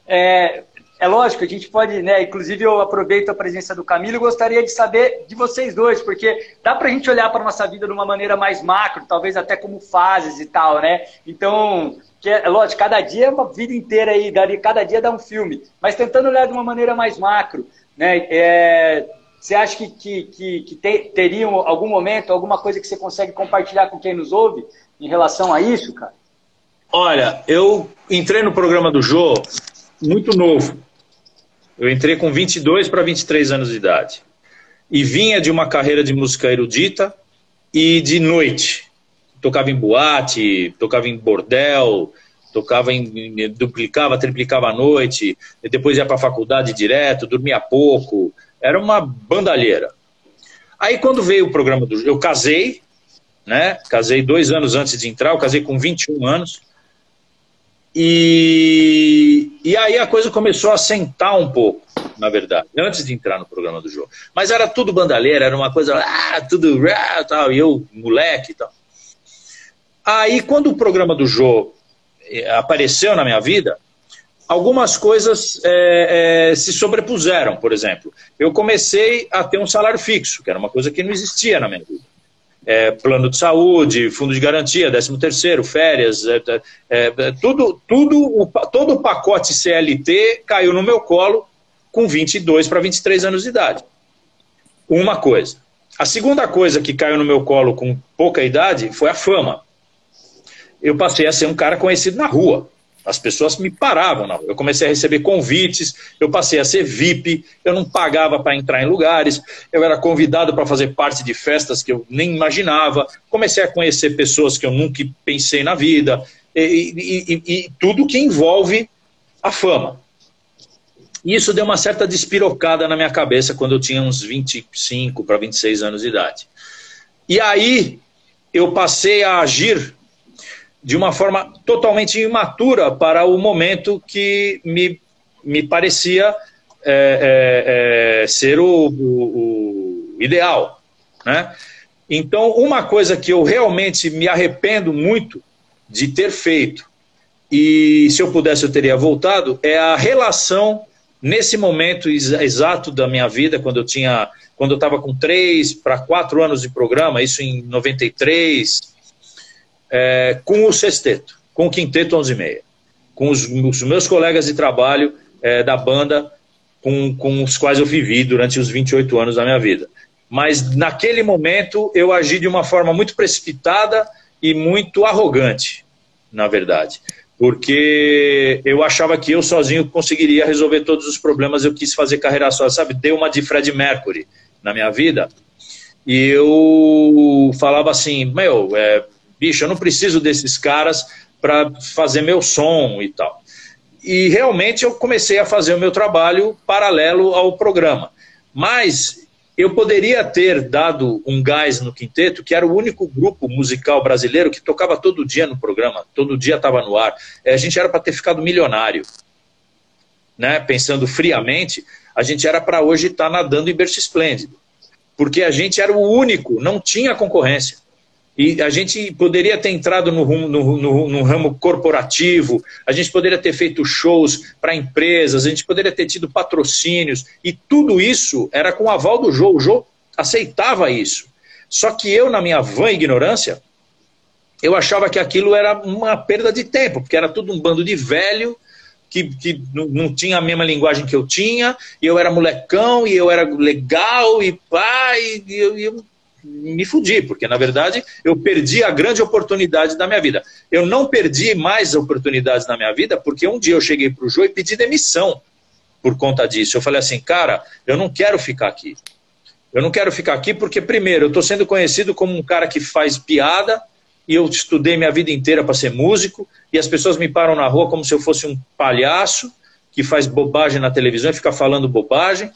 é, é lógico, a gente pode, né? Inclusive, eu aproveito a presença do Camilo e gostaria de saber de vocês dois, porque dá para a gente olhar para nossa vida de uma maneira mais macro, talvez até como fases e tal, né? Então, que é, lógico, cada dia é uma vida inteira aí, cada dia dá um filme, mas tentando olhar de uma maneira mais macro, né? É, você acha que, que, que, que ter, teria algum momento, alguma coisa que você consegue compartilhar com quem nos ouve em relação a isso, cara? Olha, eu entrei no programa do Jô muito novo. Eu entrei com 22 para 23 anos de idade. E vinha de uma carreira de música erudita e de noite. Tocava em boate, tocava em bordel, tocava em. duplicava, triplicava à noite, depois ia para a faculdade direto, dormia pouco. Era uma bandalheira. Aí quando veio o programa do. Eu casei, né? Casei dois anos antes de entrar, eu casei com 21 anos. E, e aí a coisa começou a sentar um pouco, na verdade, antes de entrar no programa do jogo. Mas era tudo bandalheira, era uma coisa, ah, tudo, ah, tal, e eu, moleque e tal. Aí, quando o programa do Jô eh, apareceu na minha vida, algumas coisas é, é, se sobrepuseram, por exemplo. Eu comecei a ter um salário fixo, que era uma coisa que não existia na minha vida é, plano de saúde, fundo de garantia, 13 terceiro, férias, é, é, é, tudo, tudo o, todo o pacote CLT caiu no meu colo com 22 para 23 anos de idade. Uma coisa. A segunda coisa que caiu no meu colo com pouca idade foi a fama. Eu passei a ser um cara conhecido na rua. As pessoas me paravam, não. eu comecei a receber convites, eu passei a ser VIP, eu não pagava para entrar em lugares, eu era convidado para fazer parte de festas que eu nem imaginava, comecei a conhecer pessoas que eu nunca pensei na vida, e, e, e tudo que envolve a fama. E isso deu uma certa despirocada na minha cabeça quando eu tinha uns 25 para 26 anos de idade. E aí eu passei a agir de uma forma totalmente imatura para o momento que me, me parecia é, é, é, ser o, o, o, ideal. Né? Então, uma coisa que eu realmente me arrependo muito de ter feito, e se eu pudesse eu teria voltado, é a relação nesse momento exato da minha vida, quando eu tinha, quando eu estava com três para quatro anos de programa, isso em 93, é, com o sexteto, com o quinteto 11 e meia, com os, os meus colegas de trabalho é, da banda com, com os quais eu vivi durante os 28 anos da minha vida. Mas naquele momento eu agi de uma forma muito precipitada e muito arrogante, na verdade. Porque eu achava que eu sozinho conseguiria resolver todos os problemas, eu quis fazer carreira só, sabe? Deu uma de Fred Mercury na minha vida. E eu falava assim, meu, é, bicho, eu não preciso desses caras para fazer meu som e tal. E realmente eu comecei a fazer o meu trabalho paralelo ao programa. Mas eu poderia ter dado um gás no quinteto, que era o único grupo musical brasileiro que tocava todo dia no programa, todo dia estava no ar. É, a gente era para ter ficado milionário. Né? Pensando friamente, a gente era para hoje estar tá nadando em berço esplêndido. Porque a gente era o único, não tinha concorrência. E a gente poderia ter entrado no, no, no, no ramo corporativo, a gente poderia ter feito shows para empresas, a gente poderia ter tido patrocínios, e tudo isso era com o aval do Jô. O Jô aceitava isso. Só que eu, na minha vã ignorância, eu achava que aquilo era uma perda de tempo, porque era tudo um bando de velho que, que não tinha a mesma linguagem que eu tinha, e eu era molecão, e eu era legal, e pá, e, eu me fudi, porque na verdade eu perdi a grande oportunidade da minha vida. Eu não perdi mais oportunidades na minha vida, porque um dia eu cheguei para o Jô e pedi demissão por conta disso. Eu falei assim, cara, eu não quero ficar aqui. Eu não quero ficar aqui porque, primeiro, eu estou sendo conhecido como um cara que faz piada, e eu estudei minha vida inteira para ser músico, e as pessoas me param na rua como se eu fosse um palhaço que faz bobagem na televisão e fica falando bobagem,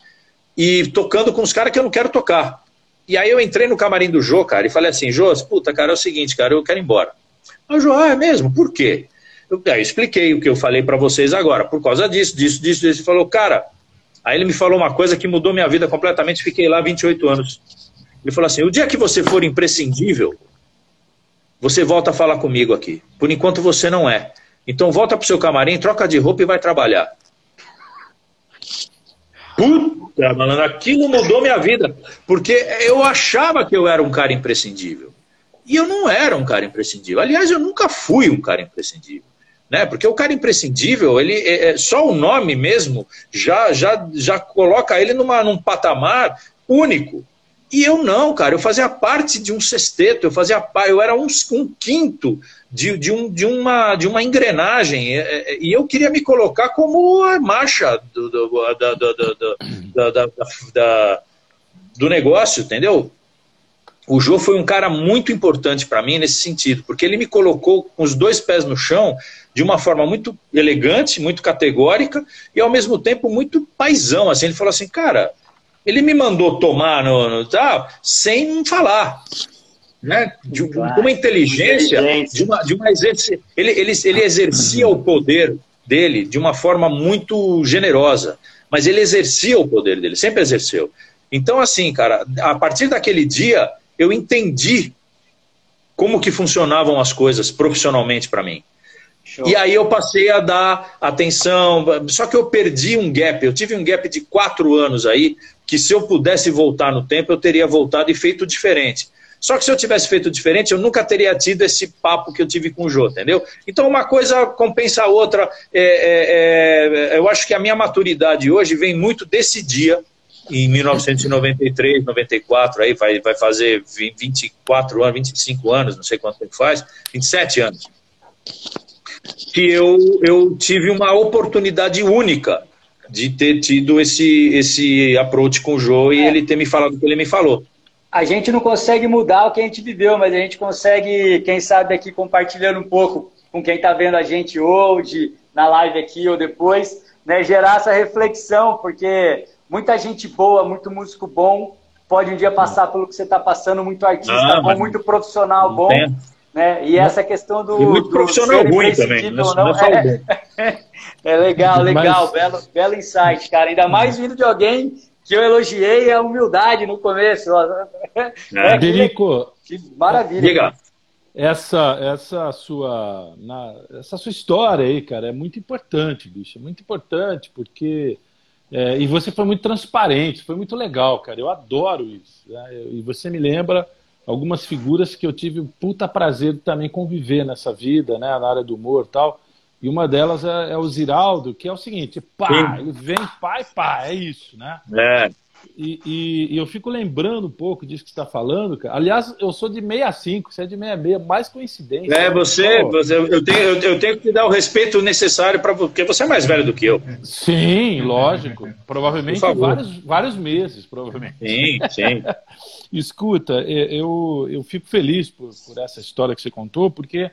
e tocando com os caras que eu não quero tocar. E aí eu entrei no camarim do Jô, cara, e falei assim, Jô, puta, cara, é o seguinte, cara, eu quero ir embora. o Jô, ah, é mesmo? Por quê? Eu, aí eu expliquei o que eu falei para vocês agora, por causa disso, disso, disso, disso. Ele falou, cara, aí ele me falou uma coisa que mudou minha vida completamente, fiquei lá 28 anos. Ele falou assim, o dia que você for imprescindível, você volta a falar comigo aqui. Por enquanto você não é. Então volta pro seu camarim, troca de roupa e vai trabalhar. Puta, malandro, aquilo mudou minha vida. Porque eu achava que eu era um cara imprescindível. E eu não era um cara imprescindível. Aliás, eu nunca fui um cara imprescindível. Né? Porque o cara imprescindível, ele é, é, só o nome mesmo já, já, já coloca ele numa, num patamar único. E eu não, cara, eu fazia parte de um sexteto, eu fazia eu era um, um quinto de, de, um, de, uma, de uma engrenagem, e eu queria me colocar como a marcha do, do, da, da, da, do negócio, entendeu? O Jô foi um cara muito importante para mim nesse sentido, porque ele me colocou com os dois pés no chão de uma forma muito elegante, muito categórica e ao mesmo tempo muito paisão. Assim, ele falou assim, cara, ele me mandou tomar no, no tal sem falar. Né? De, de uma inteligência, de uma, de uma exerci... ele, ele, ele exercia o poder dele de uma forma muito generosa, mas ele exercia o poder dele, sempre exerceu. Então, assim, cara, a partir daquele dia, eu entendi como que funcionavam as coisas profissionalmente para mim. Show. E aí eu passei a dar atenção, só que eu perdi um gap, eu tive um gap de quatro anos aí, que se eu pudesse voltar no tempo, eu teria voltado e feito diferente. Só que se eu tivesse feito diferente, eu nunca teria tido esse papo que eu tive com o Jô, entendeu? Então uma coisa compensa a outra. É, é, é, eu acho que a minha maturidade hoje vem muito desse dia, em 1993, 94, aí vai, vai fazer 24 anos, 25 anos, não sei quanto tempo faz, 27 anos. Que eu, eu tive uma oportunidade única de ter tido esse, esse approach com o Jô e é. ele ter me falado o que ele me falou. A gente não consegue mudar o que a gente viveu, mas a gente consegue, quem sabe, aqui compartilhando um pouco com quem está vendo a gente hoje, na live aqui ou depois, né, gerar essa reflexão, porque muita gente boa, muito músico bom, pode um dia passar pelo que você está passando, muito artista ah, bom, muito profissional bom. Tem. Né? E essa questão do. E muito profissional ruim também. Não, não, não é, é, é, legal, legal. Mas... Belo, belo insight, cara. Ainda mais vindo de alguém que eu elogiei a humildade no começo. É, Derico, que, maravilha. Diga. Essa, essa, sua, na, essa sua história aí, cara, é muito importante, bicho. É muito importante, porque. É, e você foi muito transparente, foi muito legal, cara. Eu adoro isso. Né? E você me lembra algumas figuras que eu tive o puta prazer de também conviver nessa vida, né, na área do humor e tal. E uma delas é, é o Ziraldo, que é o seguinte, pá, Sim. ele vem, pá e pá, é isso, né? É. E, e, e, eu fico lembrando um pouco disso que você está falando, cara. Aliás, eu sou de 65, você é de 66, mais coincidência. É, você, você eu, tenho, eu, eu, tenho que te dar o respeito necessário, para porque você é mais velho do que eu. Sim, lógico. Provavelmente vários, vários meses, provavelmente. Sim, sim. Escuta, é, eu, eu fico feliz por, por essa história que você contou, porque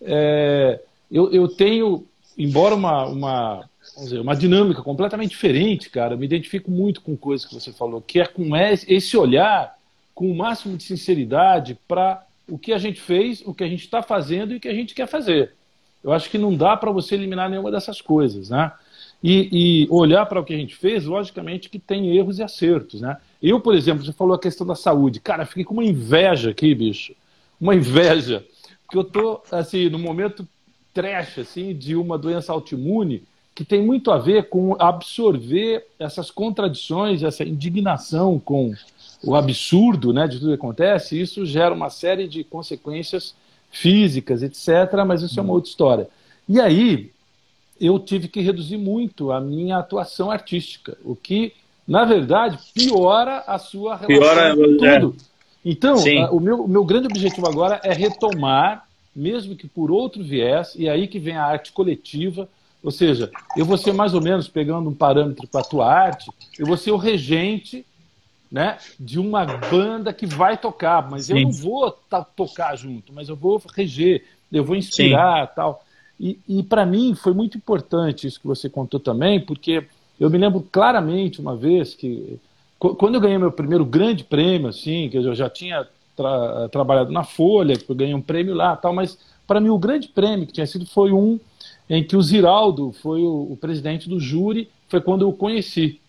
é, eu, eu tenho, embora uma, uma, dizer, uma dinâmica completamente diferente, cara, eu me identifico muito com coisas que você falou, que é com esse olhar com o máximo de sinceridade para o que a gente fez, o que a gente está fazendo e o que a gente quer fazer. Eu acho que não dá para você eliminar nenhuma dessas coisas, né? E, e olhar para o que a gente fez, logicamente que tem erros e acertos, né? Eu, por exemplo, você falou a questão da saúde. Cara, fiquei com uma inveja aqui, bicho, uma inveja, porque eu estou, assim, no momento trash, assim, de uma doença autoimune que tem muito a ver com absorver essas contradições, essa indignação com o absurdo né, de tudo que acontece, isso gera uma série de consequências físicas, etc., mas isso é uma outra história. E aí, eu tive que reduzir muito a minha atuação artística, o que, na verdade, piora a sua relação piora, com é. tudo. É. Então, a, o meu, o meu grande objetivo agora é retomar, mesmo que por outro viés, e aí que vem a arte coletiva, ou seja, eu vou ser mais ou menos, pegando um parâmetro para a tua arte, eu vou ser o regente né, de uma banda que vai tocar, mas Sim. eu não vou tocar junto, mas eu vou reger, eu vou inspirar Sim. tal. E, e para mim foi muito importante isso que você contou também, porque eu me lembro claramente uma vez que quando eu ganhei meu primeiro grande prêmio, assim, que eu já tinha tra trabalhado na Folha, que eu ganhei um prêmio lá, tal, mas para mim o grande prêmio que tinha sido foi um em que o Ziraldo foi o, o presidente do júri, foi quando eu o conheci.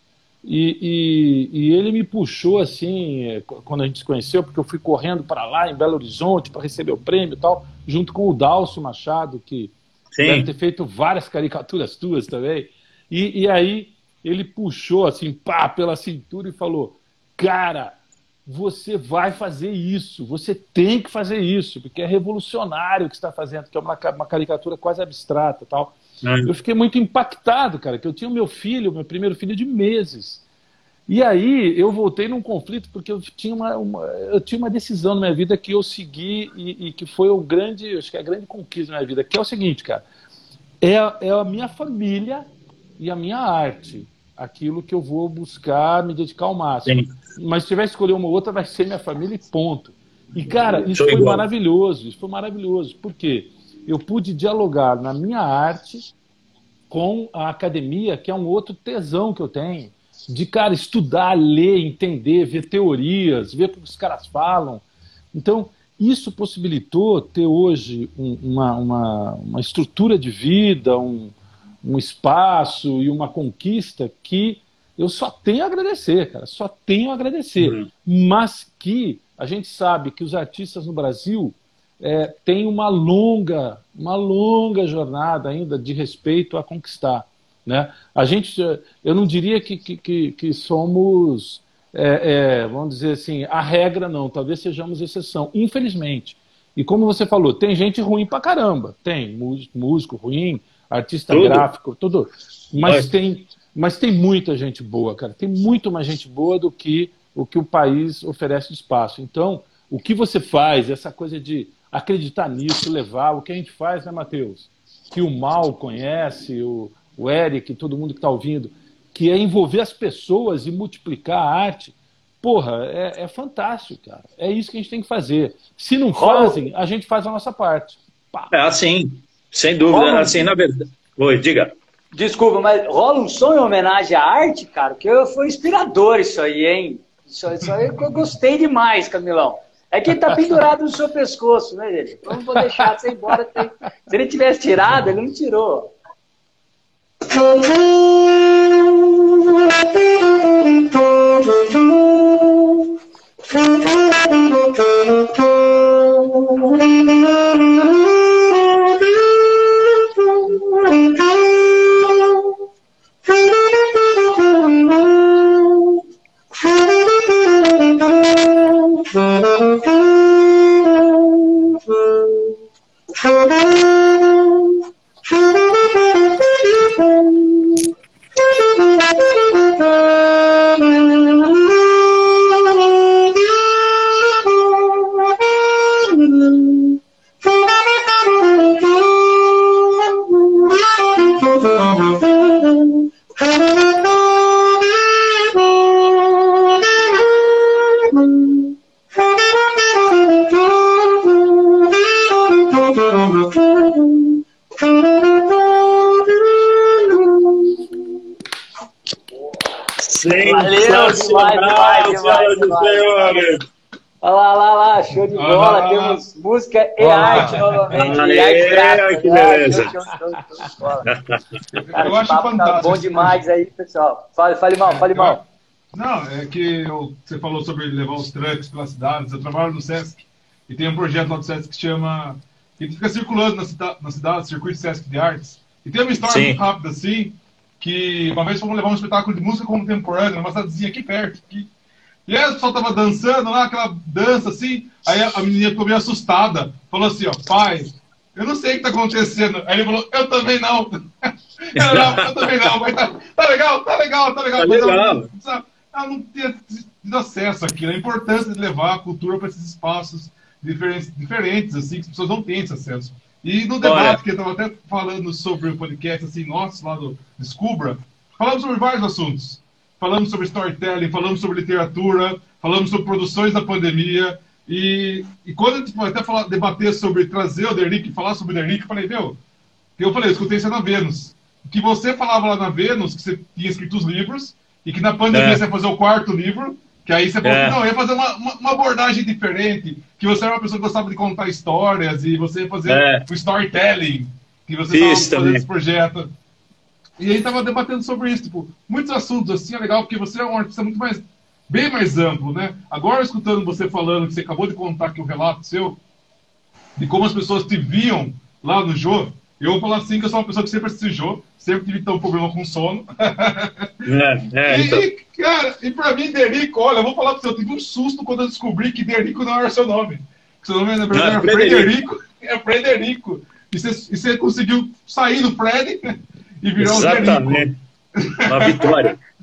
E, e, e, ele me puxou assim, é, quando a gente se conheceu, porque eu fui correndo para lá, em Belo Horizonte, para receber o prêmio e tal, junto com o Dalcio Machado, que Sim. deve ter feito várias caricaturas tuas também. E, e aí ele puxou assim, pá, pela cintura e falou: Cara, você vai fazer isso, você tem que fazer isso, porque é revolucionário o que está fazendo, que é uma, uma caricatura quase abstrata tal. É. Eu fiquei muito impactado, cara, que eu tinha o meu filho, meu primeiro filho de meses. E aí eu voltei num conflito porque eu tinha uma, uma eu tinha uma decisão na minha vida que eu segui e, e, que foi o grande, acho que é a grande conquista na minha vida, que é o seguinte, cara, é, é a minha família e a minha arte, aquilo que eu vou buscar me dedicar ao máximo. Sim. Mas se tiver que escolher uma ou outra, vai ser minha família e ponto. E cara, isso foi maravilhoso, isso foi maravilhoso. Por quê? eu pude dialogar na minha arte com a academia, que é um outro tesão que eu tenho, de, cara, estudar, ler, entender, ver teorias, ver o que os caras falam. Então, isso possibilitou ter hoje um, uma, uma, uma, estrutura de vida, um, um espaço e uma conquista que eu só tenho a agradecer, cara, só tenho a agradecer. Uhum. Mas que a gente sabe que os artistas no Brasil é, tem uma longa, uma longa jornada ainda de respeito a conquistar. Né? A gente, eu não diria que, que, que somos, é, é, vamos dizer assim, a regra não, talvez sejamos exceção, infelizmente. E como você falou, tem gente ruim pra caramba, tem músico ruim, artista tudo. gráfico, tudo. Mas tem, mas tem muita gente boa, cara. Tem muito mais gente boa do que o que o país oferece de espaço. Então, o que você faz, essa coisa de acreditar nisso, levar o que a gente faz, né, Matheus? Que o Mal conhece, o, o Eric, todo mundo que está ouvindo, que é envolver as pessoas e multiplicar a arte. Porra, é, é, fantástico, cara. É isso que a gente tem que fazer. Se não fazem, a gente faz a nossa parte. Pá. É assim, sem dúvida. Rola assim, na verdade. Oi, diga. Desculpa, mas rola um som em homenagem à arte, cara, que foi inspirador isso aí, hein? Isso, isso aí eu gostei demais, Camilão. É que ele tá pendurado no seu pescoço, né, ele? Então não vou deixar você ir embora. Tem... Se ele tivesse tirado, ele não tirou. Olha lá, lá, lá, show de bola. Ah, Temos música e ah, arte novamente. Ah, e arte gráfica. Que beleza. Show, show, show Cara, eu acho tá fantástico. Tá bom demais aí, pessoal. Fale, fale mal, fale mal. Não, é que eu, você falou sobre levar os trucks pelas cidades. Eu trabalho no Sesc e tem um projeto lá do Sesc que chama. que fica circulando na, cida, na cidade, Circuito Sesc de Artes. E tem uma história Sim. muito rápida assim, que uma vez fomos levar um espetáculo de música contemporânea numa cidadezinha aqui perto. Aqui. E aí o pessoal tava dançando lá, aquela dança assim. Aí a menina ficou meio assustada. Falou assim, ó, pai, eu não sei o que tá acontecendo. Aí ele falou, eu também não. não, eu também não, mas tá, tá, legal, tá legal, tá legal. Tá legal. Ela não tinha tido acesso àquilo. A importância de levar a cultura para esses espaços diferentes, diferentes, assim, que as pessoas não têm esse acesso. E no debate Olha. que eu estava até falando sobre o podcast, assim, nosso, lá do Descubra, falamos sobre vários assuntos. Falamos sobre storytelling, falamos sobre literatura, falamos sobre produções da pandemia. E, e quando a gente até falar, debater sobre trazer o Derrick, falar sobre o Derrick, eu falei, meu, eu falei, eu escutei isso na Vênus. Que você falava lá na Vênus que você tinha escrito os livros, e que na pandemia é. você ia fazer o quarto livro, que aí você falou, é. não, eu ia fazer uma, uma, uma, abordagem diferente, que você era uma pessoa que gostava de contar histórias, e você ia fazer é. o storytelling, que você estava fazendo também. esse projeto. E aí tava debatendo sobre isso, tipo, muitos assuntos assim, é legal, porque você é um artista muito mais, bem mais amplo, né? Agora, escutando você falando, que você acabou de contar aqui o relato seu, de como as pessoas te viam lá no jogo, eu vou falar assim que eu sou uma pessoa que sempre assistiu sempre tive um problema com sono. É, é, então. e, cara, e pra mim, Derico, olha, eu vou falar pra você, eu tive um susto quando eu descobri que Derico não era seu nome. Seu nome na verdade, é Frederico. É Frederico. E você, e você conseguiu sair do Fred e virar Exatamente. Derico. Uma vitória.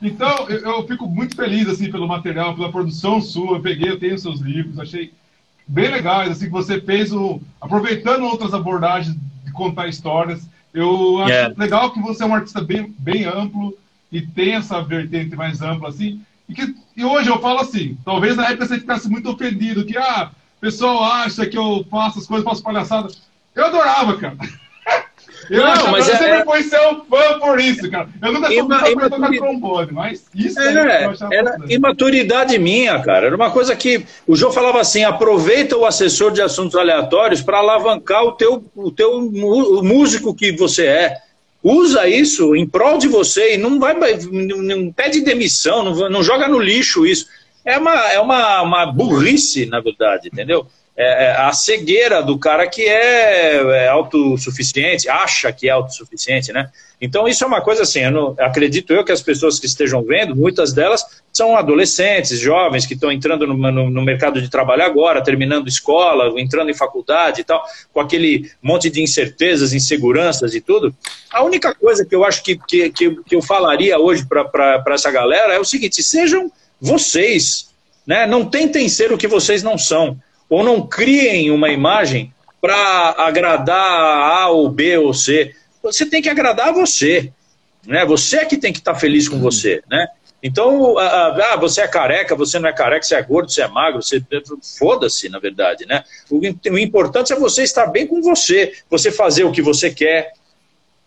Então, eu, eu, fico muito feliz assim pelo material, pela produção sua. Eu peguei, eu tenho seus livros, achei bem legais assim que você fez o aproveitando outras abordagens de contar histórias. Eu acho yeah. É. legal que você é um artista bem, bem amplo e tem essa vertente mais ampla, assim. E, que, e hoje eu falo assim, talvez na época você ficasse muito ofendido, que, ah, o pessoal acha que eu faço as coisas, faço palhaçada. Eu adorava, cara. Eu, não, mas eu é... sempre fui seu fã por isso, cara. Eu nunca fui Ima, imaturidade... tocar trombone, mas isso é, é era imaturidade minha, cara. Era uma coisa que o João falava assim: aproveita o assessor de assuntos aleatórios para alavancar o teu, o teu o músico que você é. Usa isso em prol de você e não vai não, não pede demissão, não, não joga no lixo isso. É uma, é uma, uma burrice, na verdade, entendeu? É, é, a cegueira do cara que é, é, autossuficiente, acha que é autossuficiente, né? Então, isso é uma coisa assim, eu não, acredito eu que as pessoas que estejam vendo, muitas delas são adolescentes, jovens, que estão entrando no, no, no, mercado de trabalho agora, terminando escola, entrando em faculdade e tal, com aquele monte de incertezas, inseguranças e tudo. A única coisa que eu acho que, que, que, que eu falaria hoje para essa galera é o seguinte: sejam vocês, né? não tentem ser o que vocês não são ou não criem uma imagem para agradar a A ou B ou C. Você tem que agradar a você. Né? Você é que tem que estar tá feliz com você. Né? Então, ah, você é careca, você não é careca, você é gordo, você é magro, você foda-se, na verdade, né? O, o, importante é você estar bem com você, você fazer o que você quer,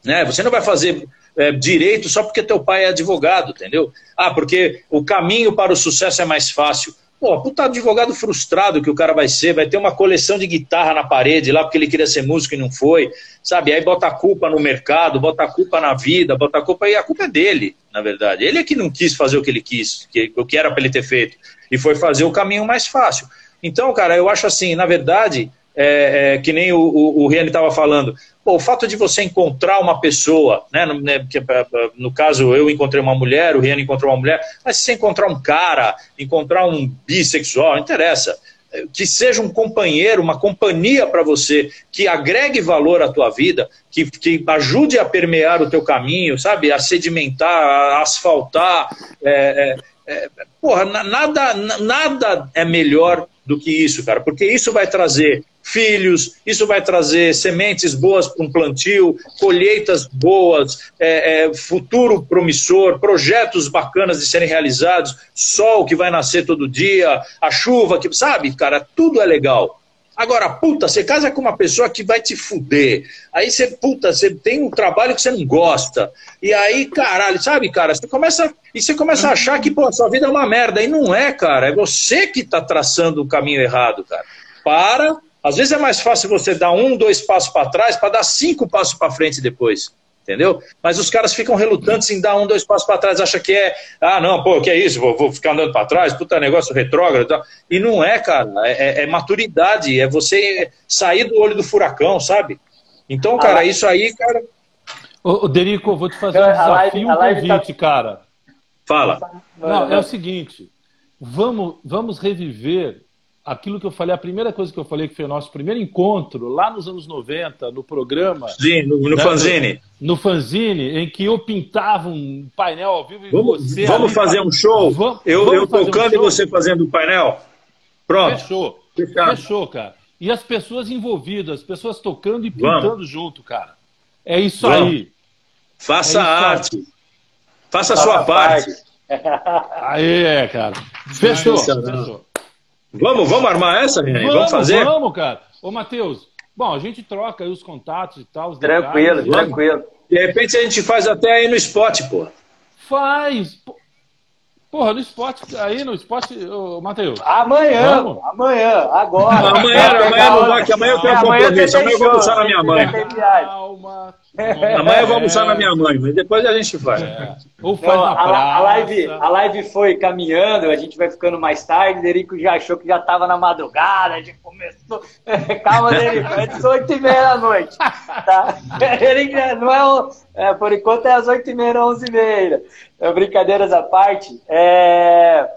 né? Você não vai fazer é, direito só porque teu pai é advogado, entendeu? Ah, porque o caminho para o sucesso é mais fácil. Pô, puta advogado frustrado que o cara vai ser, vai ter uma coleção de guitarra na parede lá porque ele queria ser músico e não foi, sabe? Aí bota a culpa no mercado, bota a culpa na vida, bota a culpa e a culpa é dele, na verdade. Ele é que não quis fazer o que ele quis, que, o que era para ele ter feito, e foi fazer o caminho mais fácil. Então, cara, eu acho assim, na verdade, é, é, que nem o, o, o Riane estava falando, Pô, o fato de você encontrar uma pessoa, né, no, né, no caso eu encontrei uma mulher, o Rian encontrou uma mulher, mas se você encontrar um cara, encontrar um bissexual, não interessa que seja um companheiro, uma companhia para você, que agregue valor à tua vida, que, que ajude a permear o teu caminho, sabe? A sedimentar, a asfaltar. É, é, é, porra, nada, nada é melhor do que isso, cara, porque isso vai trazer filhos, isso vai trazer sementes boas para um plantio, colheitas boas, é, é, futuro promissor, projetos bacanas de serem realizados, sol que vai nascer todo dia, a chuva que, sabe, cara, tudo é legal. Agora, puta, você casa com uma pessoa que vai te fuder. Aí você, puta, você tem um trabalho que você não gosta. E aí, caralho, sabe, cara, você começa. E você começa a achar que, pô, sua vida é uma merda. E não é, cara. É você que tá traçando o caminho errado, cara. Para, às vezes é mais fácil você dar um, dois passos para trás para dar cinco passos para frente depois. Entendeu? Mas os caras ficam relutantes em dar um, dois passos para trás, acha que é, ah, não, pô, que é isso, vou, vou ficar andando para trás, puta negócio retrógrado e tal. E não é, cara, é, é, é, maturidade, é você sair do olho do furacão, sabe? Então, cara, isso aí, cara. Ô, ô Derico, vou te fazer um desafio, um tá convite, tá... cara. Fala. Não, é o seguinte, vamos, vamos reviver aquilo que eu falei, a primeira coisa que eu falei, que foi o nosso primeiro encontro, lá nos anos 90, no programa. Sim, no, no né, fanzine. No, fanzine, em que eu pintava um painel ao vivo e vamos, você. Vamos fazer um show? Vamos, eu, vamos eu tocando um e você fazendo o um painel? Pronto. Fechou. Fechado. Fechou, cara. E as pessoas envolvidas, as pessoas tocando e pintando vamos. junto, cara. É isso vamos. aí. Faça é arte. Aí. Faça a sua parte. Aí é, cara. Fechou. Fechou. Vamos, vamos armar essa, Renan? Vamos, vamos fazer? Vamos, cara. Ô, Matheus, bom, a gente troca aí os contatos e tal. tranquilo, detalhes, tranquilo. De repente a gente faz até aí no spot, pô. Faz. Porra, no spot, aí no spot, ô, Matheus. Amanhã, vamos? amanhã, agora. Amanhã, amanhã não vai, que amanhã eu tenho um compromisso. Amanhã eu vou almoçar na minha mãe. Calma. Amanhã eu vou almoçar na minha mãe, mas depois a gente vai. É. Ou faz a, a, live, a live foi caminhando, a gente vai ficando mais tarde. Derico já achou que já estava na madrugada, já começou. Calma, Derico, é às 8 e meia da noite. Tá? Ele não é, é, por enquanto é às 8 e meia, 11 e meia. É, brincadeiras à parte. É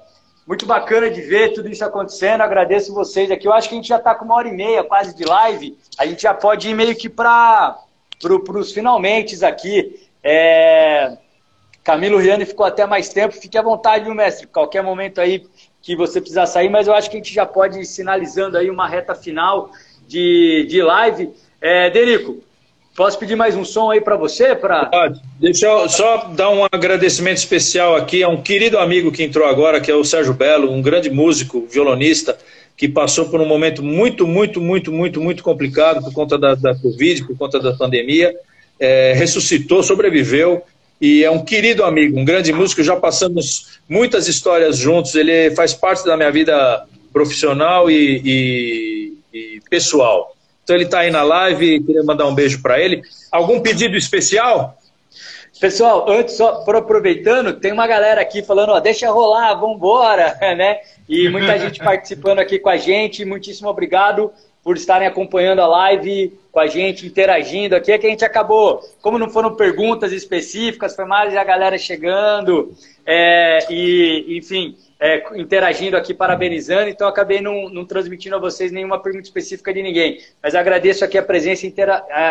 muito bacana de ver tudo isso acontecendo. Agradeço vocês aqui. Eu acho que a gente já está com uma hora e meia quase de live. A gente já pode ir meio que para pro, os finalmente aqui. É... Camilo Riani ficou até mais tempo. Fique à vontade, viu, mestre? Qualquer momento aí que você precisar sair, mas eu acho que a gente já pode ir sinalizando aí uma reta final de, de live. É, Derico, Posso pedir mais um som aí para você? Pra... Pode. Deixa eu só dar um agradecimento especial aqui a um querido amigo que entrou agora, que é o Sérgio Belo, um grande músico, violonista, que passou por um momento muito, muito, muito, muito, muito complicado por conta da, da Covid, por conta da pandemia. É, ressuscitou, sobreviveu e é um querido amigo, um grande músico. Já passamos muitas histórias juntos. Ele faz parte da minha vida profissional e, e, e pessoal. Então ele está aí na live, queria mandar um beijo para ele. Algum pedido especial? Pessoal, antes, só por aproveitando, tem uma galera aqui falando, ó, deixa rolar, vambora, né? E muita gente participando aqui com a gente. Muitíssimo obrigado por estarem acompanhando a live com a gente, interagindo aqui. É que a gente acabou, como não foram perguntas específicas, foi mais a galera chegando, é, e, enfim, é, interagindo aqui, parabenizando, então acabei não, não, transmitindo a vocês nenhuma pergunta específica de ninguém. Mas agradeço aqui a presença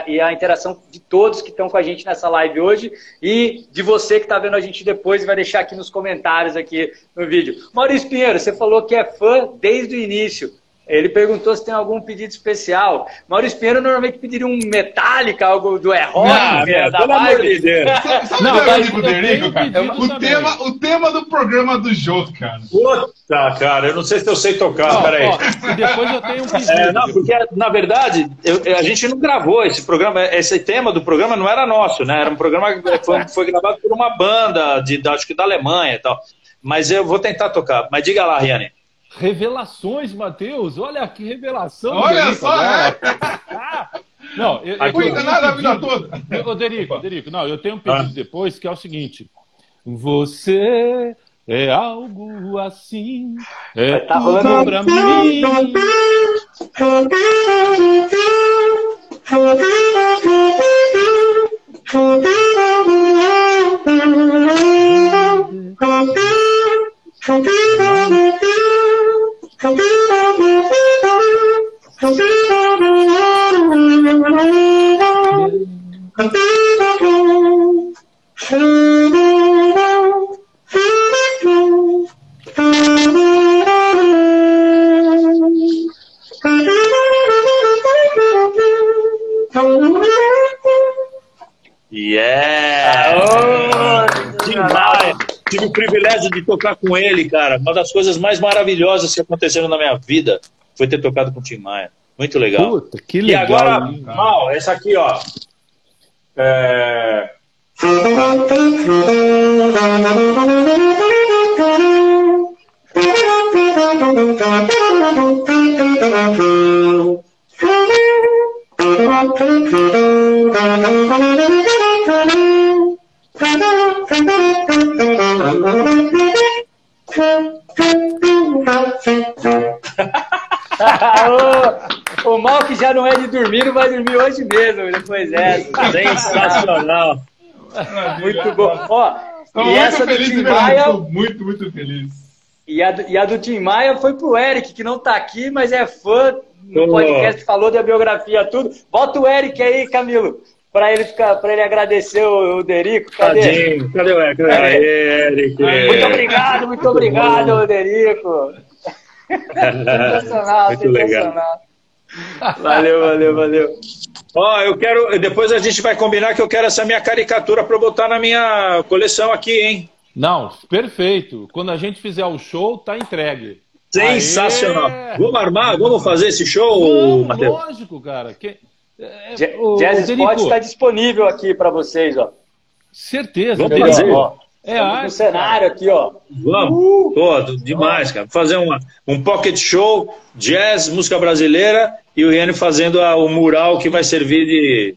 e a interação de todos que estão com a gente nessa live hoje e de você que está vendo a gente depois e vai deixar aqui nos comentários aqui no vídeo. Maurício Pinheiro, você falou que é fã desde o início. Ele perguntou se tem algum pedido especial. Maurício Pinheiro normalmente pediria um Metallica, algo do É Rock, não, né, da Barbie. Sabe, não, o que Derico, cara? O tema, o tema do programa do jogo, cara. Puta, cara, eu não sei se eu sei tocar, não, peraí. Ó, e depois eu tenho um pedido. É, não, porque, na verdade, eu, a gente não gravou esse programa, esse tema do programa não era nosso, né? Era um programa que foi, foi gravado por uma banda, de, acho que da Alemanha e tal. Mas eu vou tentar tocar. Mas diga lá, Riane. Revelações, Matheus. Olha que revelação. Olha só, é. Não, eu, eu, eu nada a vida toda. Ô, Derico, Derico, não, eu tenho um pedido ah. depois que é o seguinte. Você é algo assim, é tá tudo rolando... pra mim. Yeah! Tive o privilégio de tocar com ele, cara. Uma das coisas mais maravilhosas que aconteceram na minha vida foi ter tocado com o Tim Maia. Muito legal. Puta, que legal. E agora, hein, mal, essa aqui, ó. É... o, mal que já não é de dormir, não vai dormir hoje mesmo, depois é, Sensacional. Muito bom. Ó, Estou e essa do Tim Maia... Estou muito, muito feliz. E a, e a do Tim Maia foi pro Eric, que não está aqui, mas é fã no podcast, falou da biografia, tudo. Bota o Eric aí, Camilo para ele ficar, para ele agradecer o, o Derico. Cadê? Tadinho, cadê o Eric? Aê, Eric? Muito obrigado, muito obrigado, Derico. sensacional, muito sensacional. Legal. Valeu, valeu, valeu. Ó, eu quero. Depois a gente vai combinar que eu quero essa minha caricatura para botar na minha coleção aqui, hein? Não, perfeito. Quando a gente fizer o show, tá entregue. Sensacional. Aê! Vamos armar? Vamos fazer esse show, Matheus? Lógico, cara. Que... É, o, Jazz Spot está disponível aqui para vocês, ó. Certeza. Vamos fazer. Ó, é arte, no cenário cara. aqui, ó. Vamos. Uh, Pô, demais, cara. Fazer uma, um pocket show, jazz, música brasileira e o Riane fazendo a, o mural que vai servir de,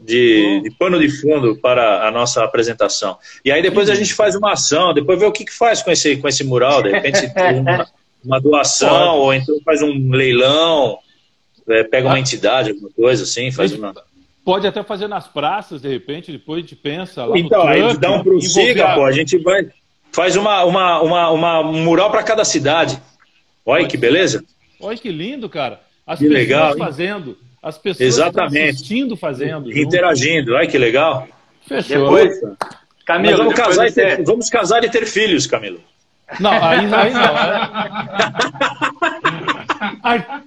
de, de, pano de fundo para a nossa apresentação. E aí depois a gente faz uma ação, depois vê o que, que faz com esse, com esse mural, de repente uma, uma doação, ou então faz um leilão, é, pega uma ah. entidade, alguma coisa assim, faz uma. Pode até fazer nas praças, de repente, depois a gente pensa lá Então, aí a gente dá um pro siga, pô, a gente vai. Faz uma, uma, uma, uma um mural para cada cidade. Olha que beleza. Olha que lindo, cara. As que pessoas legal, fazendo, as pessoas Exatamente. assistindo fazendo. Interagindo, junto. olha que legal. Fechou. Depois, Camilo, vamos, casar ter, vamos casar e ter filhos, Camilo. Não, aí, aí não.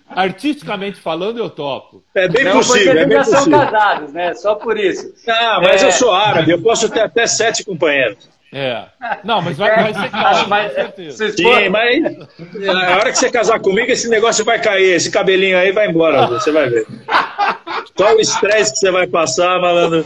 artisticamente falando, eu topo. É bem não, possível. É bem já possível. são casados, né? Só por isso. Ah, mas é... eu sou árabe, eu posso ter até sete companheiros. É. Não, mas vai, vai ser claro, mas, com certeza. Sim, mas na hora que você casar comigo, esse negócio vai cair, esse cabelinho aí vai embora, você vai ver. Só o estresse que você vai passar, malandro.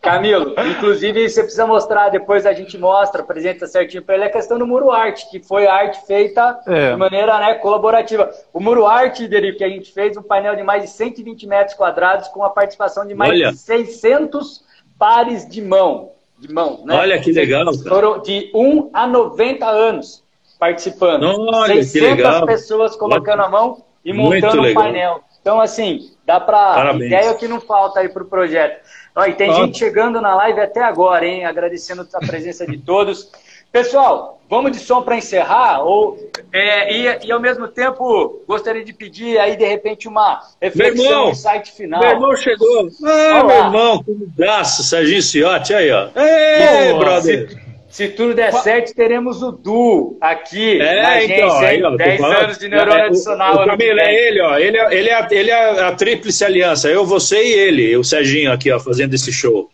Camilo, inclusive você precisa mostrar, depois a gente mostra, apresenta certinho para ele a questão do muro arte, que foi arte feita é. de maneira né, colaborativa. O muro arte, Derico, que a gente fez, um painel de mais de 120 metros quadrados, com a participação de mais Olha. de 600 pares de mão. De mão né? Olha que legal. Cara. Foram de 1 a 90 anos participando. Olha, 600 que legal. pessoas colocando a mão e montando um painel. Então, assim, dá para. Ideia que não falta aí para o projeto. Ó, e tem gente chegando na live até agora, hein? Agradecendo a presença de todos. Pessoal, vamos de som para encerrar? Ou, é, e, e, ao mesmo tempo, gostaria de pedir aí, de repente, uma reflexão, um site final. Meu irmão chegou. Ah, meu irmão, como braço, Serginho Ciotti, aí, ó. Ei, brother. Se, tudo der certo, teremos o Du aqui é, na então, agência. Então, aí, 10 anos de neurônio é, adicional. O, o Camilo é ele, ó. Ele é, ele, é, ele é a tríplice aliança. Eu, você e ele. O Serginho aqui, ó, fazendo esse show.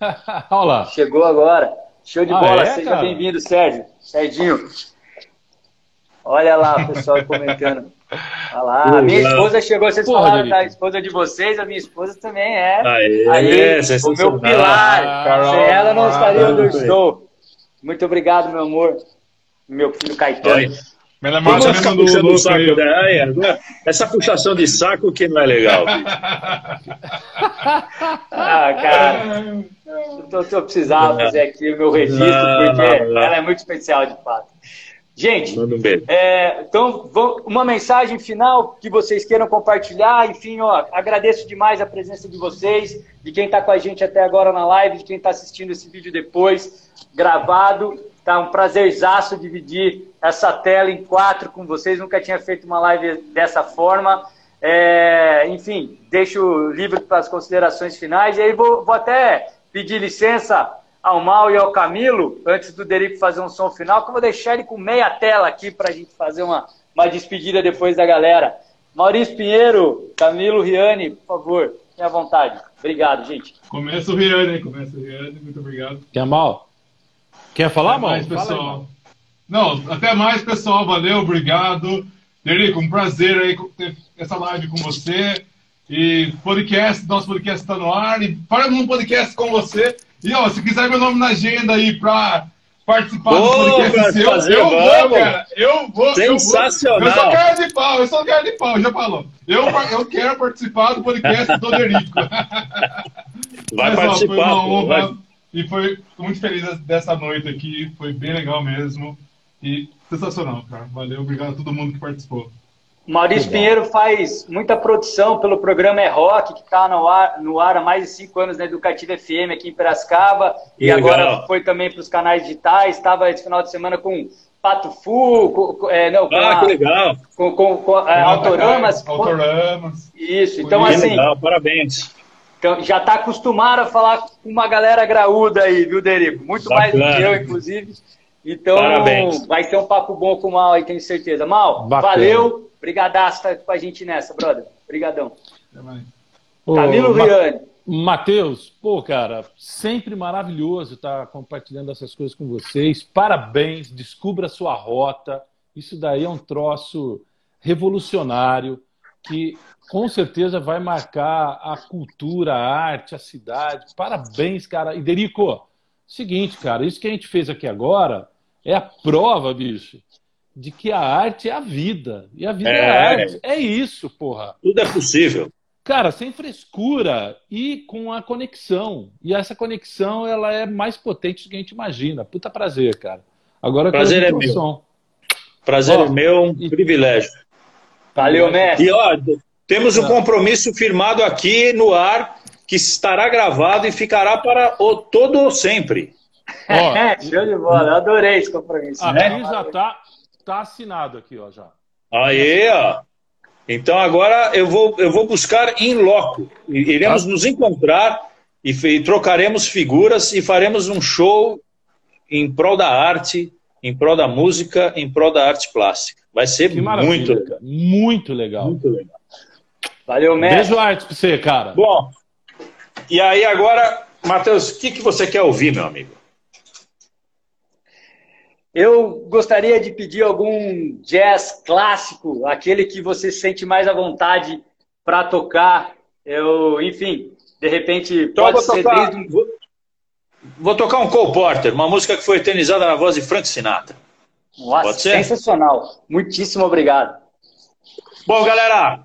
Olha lá. Chegou agora. Show de ah, bola. É, Seja bem-vindo, Sérgio. Serginho. Olha lá o pessoal comentando. Olha lá, a minha esposa chegou, vocês Porra, falaram da esposa de vocês, a minha esposa também é. Aê, Aí, é, o meu pilar. Ah, Sem ela não estaria onde eu estou. Muito obrigado, meu amor. Meu filho Caetano. Melhor mais ficar puxando o saco? Essa puxação de saco que não é legal. ah, cara. Eu, tô, precisava fazer aqui o meu registro, porque ela é muito especial, de fato. Gente, um é, então, uma mensagem final que vocês queiram compartilhar. Enfim, ó, agradeço demais a presença de vocês, de quem está com a gente até agora na live, de quem está assistindo esse vídeo depois gravado. Tá um prazerzaço dividir essa tela em quatro com vocês. Nunca tinha feito uma live dessa forma. É, enfim, deixo livre para as considerações finais. E aí vou, vou até pedir licença ao Mal e ao Camilo, antes do Derico fazer um som final, que eu vou deixar ele com meia tela aqui para a gente fazer uma, uma despedida depois da galera. Maurício Pinheiro, Camilo Riani, por favor, tenha vontade. Obrigado, gente. Começa o Riani, começa o Riani, muito obrigado. Quer mal? Quer falar, até mais, pessoal. Aí, Não, até mais, pessoal. Valeu, obrigado. Derico, um prazer aí ter essa live com você. E podcast, nosso podcast está no ar. E para um podcast com você. E ó, se quiser meu nome na agenda aí para participar do podcast seu, fazer, eu vou, cara. Eu vou. Sensacional. Eu, vou. eu sou cara de pau, eu sou cara de pau, já falou. Eu, eu quero participar do podcast do Derico. Vai Mas, participar. Ó, foi uma honra. E foi muito feliz dessa noite aqui, foi bem legal mesmo. E Sensacional, cara. Valeu, obrigado a todo mundo que participou. Maurício Pinheiro faz muita produção pelo programa É Rock, que está no ar, no ar há mais de cinco anos na Educativa FM aqui em Piracicaba. E Legal. agora foi também para os canais digitais. Estava esse final de semana com Pato Fu, com, é, não, com ah, a, que legal. Com, com, com é, Autoramas. Autoramas. Isso, então assim. Legal, parabéns. Então, já está acostumado a falar com uma galera graúda aí, viu, Derico? Muito Bacana. mais do que eu, inclusive. Então, Parabéns. vai ser um papo bom com o Mal aí, tenho certeza. Mal, Bacana. valeu. Brigadaço tá com a gente nessa, brother. Obrigadão. Camilo Riani. Matheus, pô, cara, sempre maravilhoso estar compartilhando essas coisas com vocês. Parabéns, descubra a sua rota. Isso daí é um troço revolucionário que com certeza vai marcar a cultura, a arte, a cidade. Parabéns, cara. E Derico, seguinte, cara, isso que a gente fez aqui agora é a prova, bicho, de que a arte é a vida. E a vida é, é a arte. É isso, porra. Tudo é possível. Cara, sem frescura e com a conexão. E essa conexão, ela é mais potente do que a gente imagina. Puta prazer, cara. Agora prazer é meu. Som. Prazer ó, é meu, um e... privilégio. Valeu, mestre. E ó, temos um compromisso firmado aqui no ar que estará gravado e ficará para o todo sempre. Ó, Show de bola, eu adorei esse compromisso. Aqui né? já tá, tá assinado aqui, ó, já. Aí, ó. Então agora eu vou, eu vou buscar em loco. Iremos tá. nos encontrar e, e trocaremos figuras e faremos um show em prol da arte, em prol da música, em prol da arte plástica. Vai ser muito legal. Muito legal. Muito legal. Valeu, mestre. Beijo arte pra você, cara. Bom, e aí agora, Matheus, o que, que você quer ouvir, meu amigo? Eu gostaria de pedir algum jazz clássico, aquele que você sente mais à vontade para tocar. Eu, enfim, de repente então pode ser tocar, desde... vou, vou, tocar um Cole Porter, uma música que foi eternizada na voz de Frank Sinatra. Nossa, pode ser? sensacional. Muitíssimo obrigado. Bom, galera,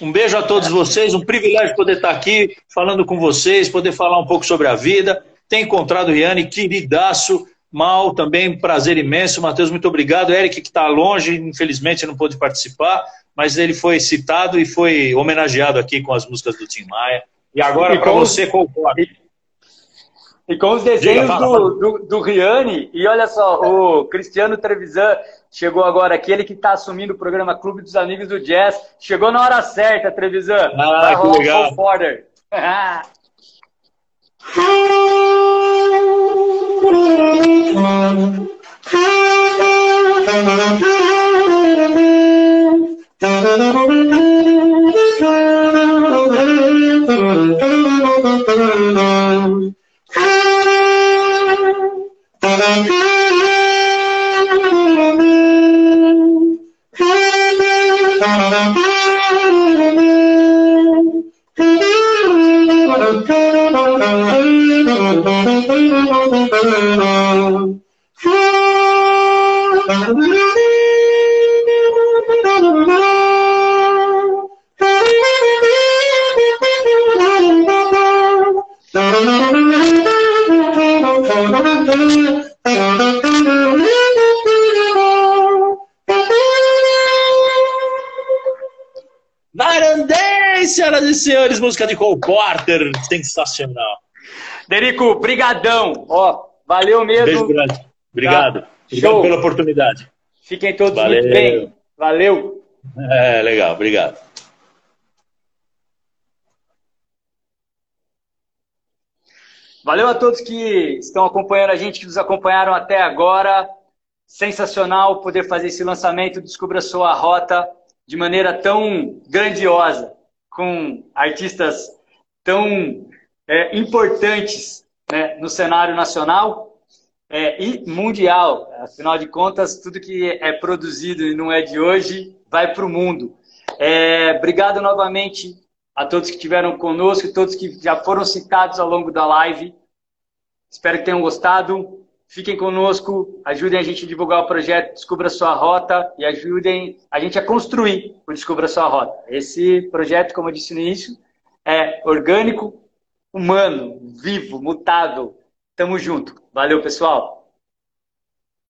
um beijo a todos vocês, um privilégio poder estar aqui falando com vocês, poder falar um pouco sobre a vida. Ter encontrado o Riane, queridaço, Mal, também prazer imenso. Matheus, muito obrigado. Eric, que está longe, infelizmente não pôde participar, mas ele foi citado e foi homenageado aqui com as músicas do Tim Maia. E agora para você, concordo. E, com os desenhos Diga, do, do, do Riane, e olha só, o Cristiano Trevisan chegou agora aqui, ele que está assumindo o programa Clube dos Amigos do Jazz. Chegou na hora certa, Trevisan. Ah, Vai que legal. Narandês, senhoras e senhores, música de Cole Porter, sensacional. Derico, brigadão. Ó, valeu mesmo. Beijo grande. Obrigado. Tá. Obrigado Show. pela oportunidade. Fiquem todos valeu. muito bem. Valeu. É, legal. Obrigado. Valeu a todos que estão acompanhando a gente, que nos acompanharam até agora. Sensacional poder fazer esse lançamento, descubra sua rota de maneira tão grandiosa, com artistas tão é, importantes né, no cenário nacional é, e mundial. Afinal de contas, tudo que é produzido e não é de hoje vai para o mundo. É, obrigado novamente a todos que estiveram conosco, todos que já foram citados ao longo da live. Espero que tenham gostado. Fiquem conosco, ajudem a gente a divulgar o projeto Descubra Sua Rota e ajudem a gente a construir o Descubra Sua Rota. Esse projeto, como eu disse no início, é orgânico, humano, vivo, mutável. Tamo junto. Valeu, pessoal.